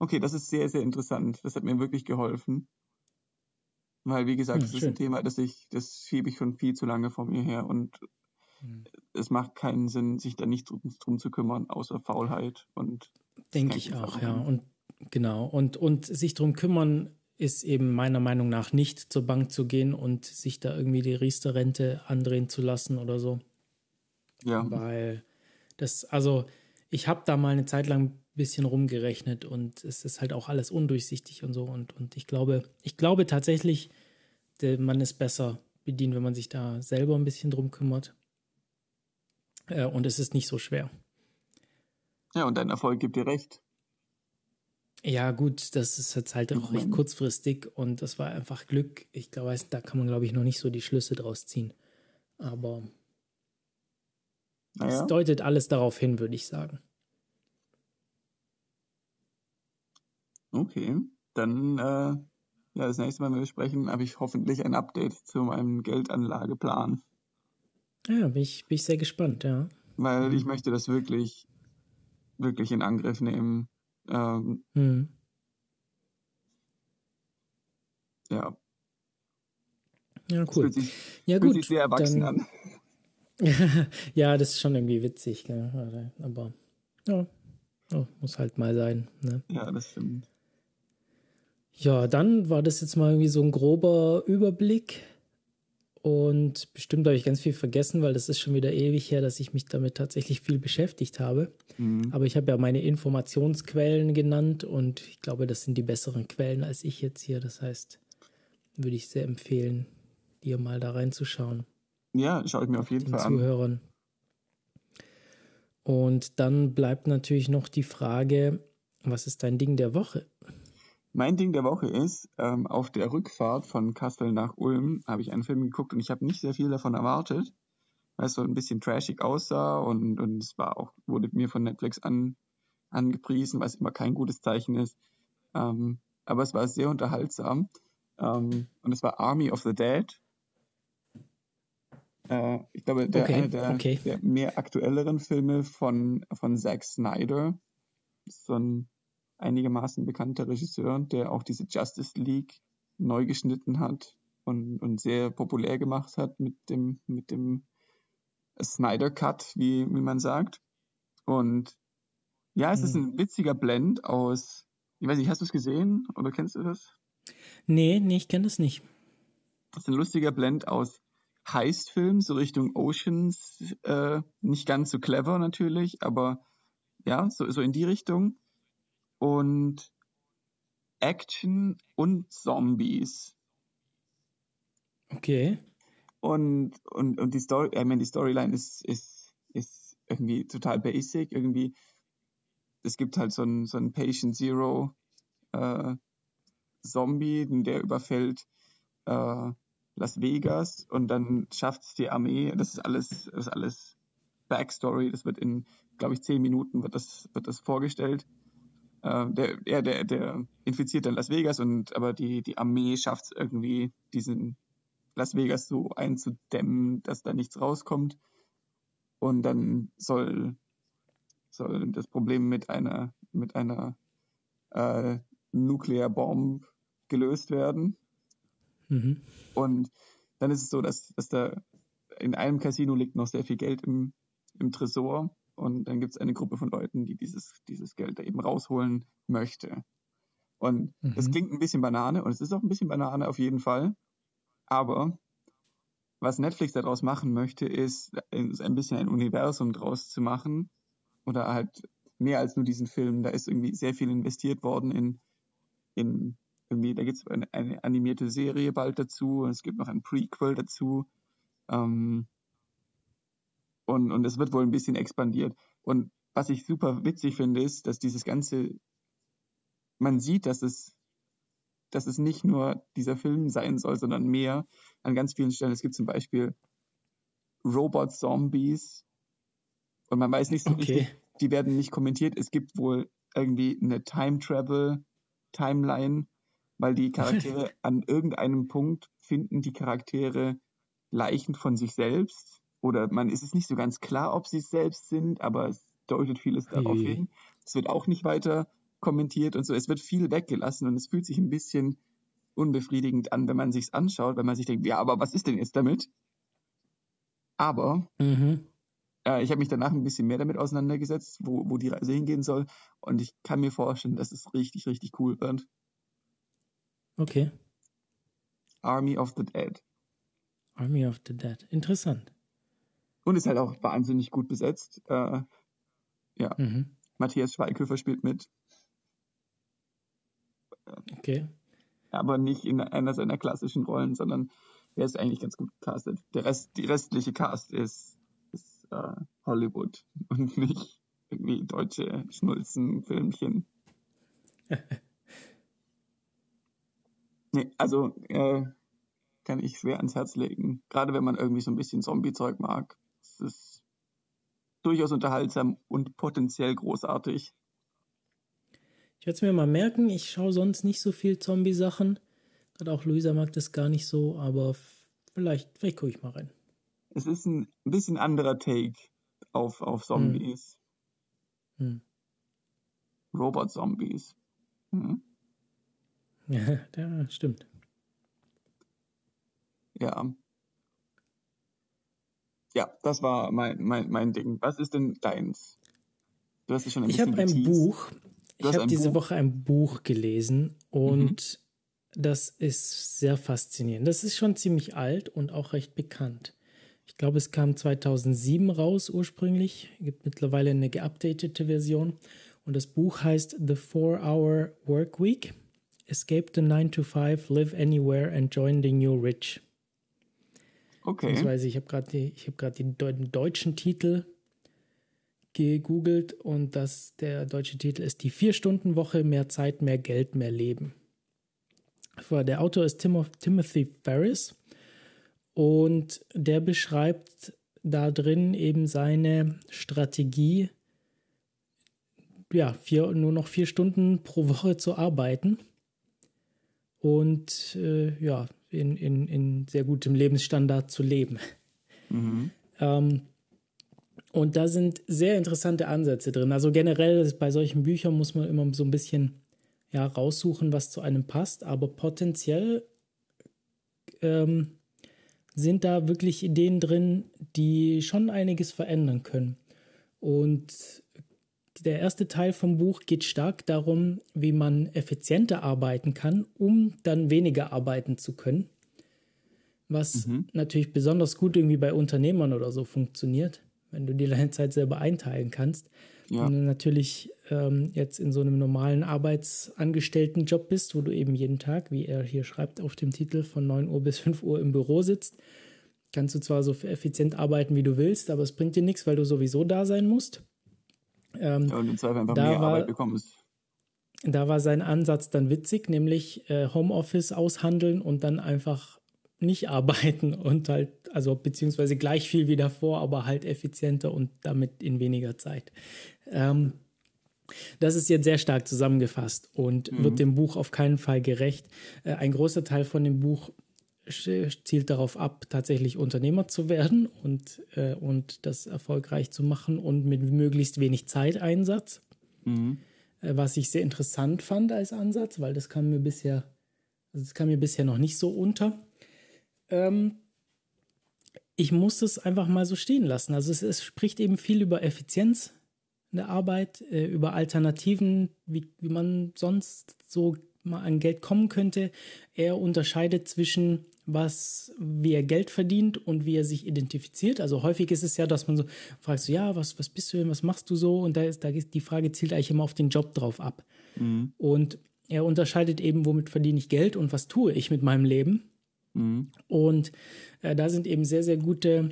Okay, das ist sehr, sehr interessant. Das hat mir wirklich geholfen. Weil, wie gesagt, es ja, ist ein Thema, das ich, das schiebe ich schon viel zu lange vor mir her und mhm. Es macht keinen Sinn, sich da nicht drum, drum zu kümmern, außer Faulheit und denke ich auch, ja. Und genau. Und, und sich drum kümmern ist eben meiner Meinung nach nicht zur Bank zu gehen und sich da irgendwie die Riester-Rente andrehen zu lassen oder so. Ja. Weil das, also ich habe da mal eine Zeit lang ein bisschen rumgerechnet und es ist halt auch alles undurchsichtig und so. Und, und ich glaube, ich glaube tatsächlich, man ist besser bedient, wenn man sich da selber ein bisschen drum kümmert. Äh, und es ist nicht so schwer. Ja, und dein Erfolg gibt dir recht. Ja, gut, das ist jetzt halt auch recht kurzfristig und das war einfach Glück. Ich glaube, da kann man, glaube ich, noch nicht so die Schlüsse draus ziehen. Aber naja. es deutet alles darauf hin, würde ich sagen. Okay, dann äh, ja, das nächste Mal, wenn wir sprechen, habe ich hoffentlich ein Update zu meinem Geldanlageplan. Ja, bin ich, bin ich sehr gespannt, ja. Weil ich möchte das wirklich, wirklich in Angriff nehmen. Ähm, hm. Ja. Ja, cool. Fühlt sich, ja, gut. Fühlt sich sehr erwachsen dann, an. ja, das ist schon irgendwie witzig, gell? aber ja, oh, muss halt mal sein. Ne? Ja, das stimmt. Ja, dann war das jetzt mal irgendwie so ein grober Überblick. Und bestimmt habe ich ganz viel vergessen, weil das ist schon wieder ewig her, dass ich mich damit tatsächlich viel beschäftigt habe. Mhm. Aber ich habe ja meine Informationsquellen genannt und ich glaube, das sind die besseren Quellen als ich jetzt hier. Das heißt, würde ich sehr empfehlen, dir mal da reinzuschauen. Ja, schaue ich mir auf jeden Fall an. Zuhörern. Und dann bleibt natürlich noch die Frage, was ist dein Ding der Woche? Mein Ding der Woche ist, ähm, auf der Rückfahrt von Kassel nach Ulm habe ich einen Film geguckt und ich habe nicht sehr viel davon erwartet, weil es so ein bisschen trashig aussah und, und es war auch, wurde mir von Netflix an, angepriesen, was immer kein gutes Zeichen ist. Ähm, aber es war sehr unterhaltsam. Ähm, und es war Army of the Dead. Äh, ich glaube, der, okay, einer der, okay. der mehr aktuelleren Filme von, von Zack Snyder. So ein einigermaßen bekannter Regisseur, der auch diese Justice League neu geschnitten hat und, und sehr populär gemacht hat mit dem, mit dem Snyder Cut, wie, wie man sagt. Und ja, es hm. ist ein witziger Blend aus, ich weiß nicht, hast du es gesehen oder kennst du das? Nee, nee, ich kenne das nicht. Das ist ein lustiger Blend aus Heist-Film, so Richtung Oceans, äh, nicht ganz so clever natürlich, aber ja, so, so in die Richtung und Action und Zombies. Okay. Und, und, und die Story, ich meine, die Storyline ist, ist, ist irgendwie total basic. Irgendwie, es gibt halt so einen, so einen Patient Zero äh, Zombie, der überfällt äh, Las Vegas und dann schafft es die Armee. Das ist alles, das ist alles Backstory. Das wird in, glaube ich, zehn Minuten wird das, wird das vorgestellt. Äh, der, ja, der, der infiziert dann Las Vegas und aber die, die Armee schafft es irgendwie, diesen Las Vegas so einzudämmen, dass da nichts rauskommt. Und dann soll, soll das Problem mit einer, mit einer äh, Nuclear Bomb gelöst werden. Mhm. Und dann ist es so, dass, dass da in einem Casino liegt noch sehr viel Geld im, im Tresor und dann gibt es eine Gruppe von Leuten, die dieses, dieses Geld da eben rausholen möchte. Und mhm. das klingt ein bisschen Banane und es ist auch ein bisschen Banane auf jeden Fall. Aber was Netflix daraus machen möchte, ist, ist ein bisschen ein Universum draus zu machen. Oder halt mehr als nur diesen Film. Da ist irgendwie sehr viel investiert worden in, in irgendwie, da gibt es eine, eine, animierte Serie bald dazu und es gibt noch ein Prequel dazu. Ähm, und, und es wird wohl ein bisschen expandiert. Und was ich super witzig finde, ist, dass dieses ganze, man sieht, dass es, dass es nicht nur dieser Film sein soll, sondern mehr an ganz vielen Stellen. Es gibt zum Beispiel Robot-Zombies und man weiß nicht so okay. richtig, die werden nicht kommentiert. Es gibt wohl irgendwie eine Time-Travel-Timeline, weil die Charaktere an irgendeinem Punkt finden die Charaktere Leichen von sich selbst oder man ist es nicht so ganz klar, ob sie es selbst sind, aber es deutet vieles darauf hey. hin. Es wird auch nicht weiter kommentiert und so. Es wird viel weggelassen und es fühlt sich ein bisschen unbefriedigend an, wenn man sich anschaut, wenn man sich denkt, ja, aber was ist denn jetzt damit? Aber mhm. äh, ich habe mich danach ein bisschen mehr damit auseinandergesetzt, wo, wo die Reise hingehen soll. Und ich kann mir vorstellen, dass es richtig, richtig cool wird. Okay. Army of the Dead. Army of the Dead. Interessant. Und ist halt auch wahnsinnig gut besetzt. Äh, ja. Mhm. Matthias Schweighöfer spielt mit. Okay. Aber nicht in einer seiner klassischen Rollen, sondern er ist eigentlich ganz gut gecastet. Der Rest, die restliche Cast ist, ist äh, Hollywood und nicht irgendwie deutsche Schnulzen-Filmchen. nee, also äh, kann ich schwer ans Herz legen. Gerade wenn man irgendwie so ein bisschen Zombie-Zeug mag. Es ist durchaus unterhaltsam und potenziell großartig. Ich werde es mir mal merken. Ich schaue sonst nicht so viel Zombie-Sachen. Gerade auch Luisa mag das gar nicht so, aber vielleicht, vielleicht gucke ich mal rein. Es ist ein bisschen anderer Take auf, auf Zombies. Hm. Hm. Robot-Zombies. Hm. Ja, ja, stimmt. Ja. Ja, das war mein, mein, mein Ding. Was ist denn deins? Du hast es schon ein Ich habe ein geteased. Buch. ich habe diese Buch? Woche ein Buch gelesen und mhm. das ist sehr faszinierend. Das ist schon ziemlich alt und auch recht bekannt. Ich glaube, es kam 2007 raus ursprünglich. Es gibt mittlerweile eine geupdatete Version. Und das Buch heißt The Four Hour Work Week. Escape the 9 to 5, live anywhere and join the new rich. Okay. Beziehungsweise ich habe gerade hab den deutschen Titel gegoogelt und das, der deutsche Titel ist Die Vier-Stunden-Woche, mehr Zeit, mehr Geld, mehr Leben. Der Autor ist Tim Timothy Ferris und der beschreibt da drin eben seine Strategie, ja, vier, nur noch vier Stunden pro Woche zu arbeiten und äh, ja, in, in, in sehr gutem Lebensstandard zu leben. Mhm. Ähm, und da sind sehr interessante Ansätze drin. Also generell bei solchen Büchern muss man immer so ein bisschen ja, raussuchen, was zu einem passt, aber potenziell ähm, sind da wirklich Ideen drin, die schon einiges verändern können. Und der erste Teil vom Buch geht stark darum, wie man effizienter arbeiten kann, um dann weniger arbeiten zu können. Was mhm. natürlich besonders gut irgendwie bei Unternehmern oder so funktioniert, wenn du dir deine Zeit selber einteilen kannst. Ja. Wenn du natürlich ähm, jetzt in so einem normalen Arbeitsangestelltenjob bist, wo du eben jeden Tag, wie er hier schreibt auf dem Titel, von 9 Uhr bis 5 Uhr im Büro sitzt, kannst du zwar so effizient arbeiten, wie du willst, aber es bringt dir nichts, weil du sowieso da sein musst. Ähm, ja, und im Zweifel einfach mehr war, Arbeit bekommst. Da war sein Ansatz dann witzig, nämlich äh, Homeoffice aushandeln und dann einfach nicht arbeiten und halt, also beziehungsweise gleich viel wie davor, aber halt effizienter und damit in weniger Zeit. Ähm, das ist jetzt sehr stark zusammengefasst und mhm. wird dem Buch auf keinen Fall gerecht. Äh, ein großer Teil von dem Buch zielt darauf ab, tatsächlich Unternehmer zu werden und, äh, und das erfolgreich zu machen und mit möglichst wenig Zeiteinsatz. Mhm. Äh, was ich sehr interessant fand als Ansatz, weil das kam mir bisher, also das kam mir bisher noch nicht so unter. Ähm, ich muss es einfach mal so stehen lassen. Also es, es spricht eben viel über Effizienz in der Arbeit, äh, über Alternativen, wie, wie man sonst so mal an Geld kommen könnte. Er unterscheidet zwischen was, wie er Geld verdient und wie er sich identifiziert. Also häufig ist es ja, dass man so fragt, so, ja, was, was bist du denn, was machst du so? Und da ist, da ist die Frage zielt eigentlich immer auf den Job drauf ab. Mhm. Und er unterscheidet eben, womit verdiene ich Geld und was tue ich mit meinem Leben. Mhm. Und äh, da sind eben sehr, sehr gute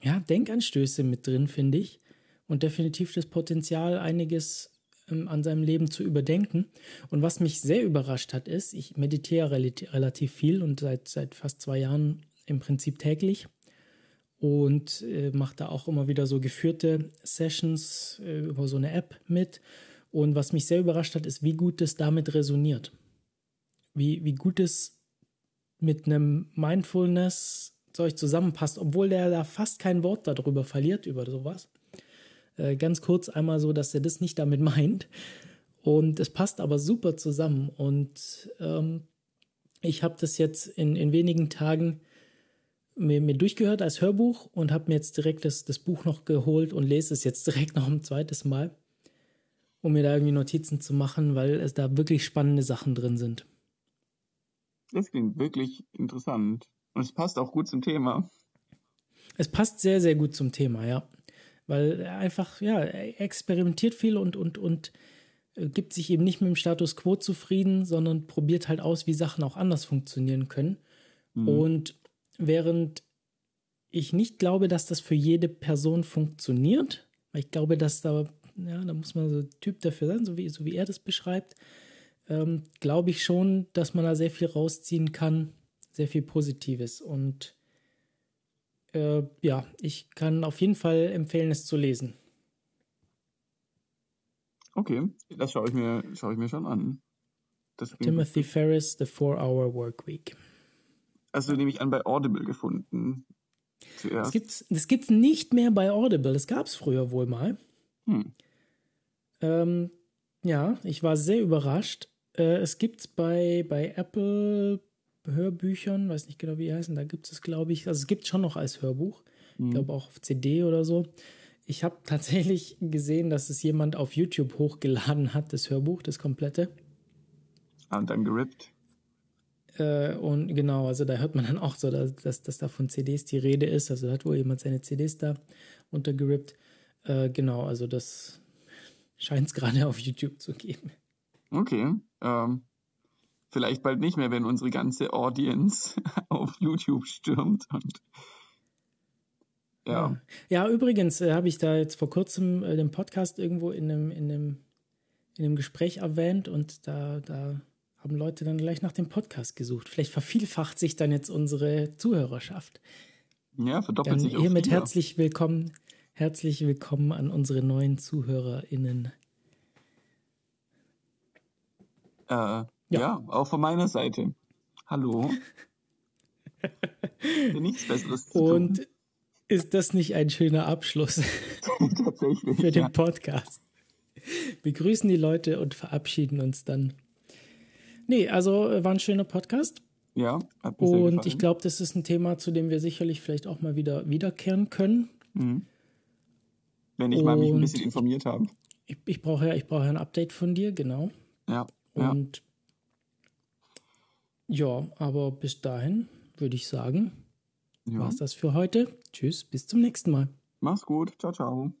ja, Denkanstöße mit drin, finde ich. Und definitiv das Potenzial, einiges ähm, an seinem Leben zu überdenken. Und was mich sehr überrascht hat, ist, ich meditiere relativ viel und seit, seit fast zwei Jahren im Prinzip täglich und äh, mache da auch immer wieder so geführte Sessions äh, über so eine App mit. Und was mich sehr überrascht hat, ist, wie gut es damit resoniert. Wie, wie gut es mit einem Mindfulness-Zeug zusammenpasst, obwohl der da fast kein Wort darüber verliert, über sowas. Äh, ganz kurz einmal so, dass er das nicht damit meint. Und es passt aber super zusammen. Und ähm, ich habe das jetzt in, in wenigen Tagen mir, mir durchgehört als Hörbuch und habe mir jetzt direkt das, das Buch noch geholt und lese es jetzt direkt noch ein zweites Mal, um mir da irgendwie Notizen zu machen, weil es da wirklich spannende Sachen drin sind. Das klingt wirklich interessant. Und es passt auch gut zum Thema. Es passt sehr, sehr gut zum Thema, ja weil er einfach, ja, er experimentiert viel und, und, und äh, gibt sich eben nicht mit dem Status quo zufrieden, sondern probiert halt aus, wie Sachen auch anders funktionieren können. Mhm. Und während ich nicht glaube, dass das für jede Person funktioniert, weil ich glaube, dass da, ja, da muss man so Typ dafür sein, so wie, so wie er das beschreibt, ähm, glaube ich schon, dass man da sehr viel rausziehen kann, sehr viel Positives. Und äh, ja, ich kann auf jeden Fall empfehlen, es zu lesen. Okay, das schaue ich mir, schaue ich mir schon an. Timothy Ferris, The Four-Hour Work Week. Also nehme ich an, bei Audible gefunden. Zuerst. Das gibt's, das gibt's nicht mehr bei Audible. Das gab es früher wohl mal. Hm. Ähm, ja, ich war sehr überrascht. Äh, es gibt es bei, bei Apple Hörbüchern, weiß nicht genau, wie die heißen, da gibt es, glaube ich, also es gibt es schon noch als Hörbuch. Mhm. Ich glaube auch auf CD oder so. Ich habe tatsächlich gesehen, dass es jemand auf YouTube hochgeladen hat, das Hörbuch, das komplette. Ah, und dann gerippt. Äh, und genau, also da hört man dann auch so, dass, dass, dass da von CDs die Rede ist. Also da hat wohl jemand seine CDs da untergerippt. Äh, genau, also das scheint es gerade auf YouTube zu geben. Okay. Ähm, vielleicht bald nicht mehr, wenn unsere ganze Audience auf YouTube stürmt und ja. Ja, übrigens äh, habe ich da jetzt vor kurzem äh, den Podcast irgendwo in einem, in einem, in einem Gespräch erwähnt und da, da haben Leute dann gleich nach dem Podcast gesucht. Vielleicht vervielfacht sich dann jetzt unsere Zuhörerschaft. Ja, verdoppelt dann sich Hiermit herzlich willkommen, herzlich willkommen an unsere neuen ZuhörerInnen. Äh, ja. ja, auch von meiner Seite. Hallo. nichts Besseres zu Und tun. ist das nicht ein schöner Abschluss Tatsächlich, für den ja. Podcast? Wir grüßen die Leute und verabschieden uns dann. Nee, also äh, war ein schöner Podcast. Ja, Und ich glaube, das ist ein Thema, zu dem wir sicherlich vielleicht auch mal wieder wiederkehren können. Mhm. Wenn ich und mal mich ein bisschen informiert habe. Ich, ich brauche ja, ich brauche ja ein Update von dir, genau. Ja. Und ja, aber bis dahin würde ich sagen, ja. war es das für heute. Tschüss, bis zum nächsten Mal. Mach's gut. Ciao, ciao.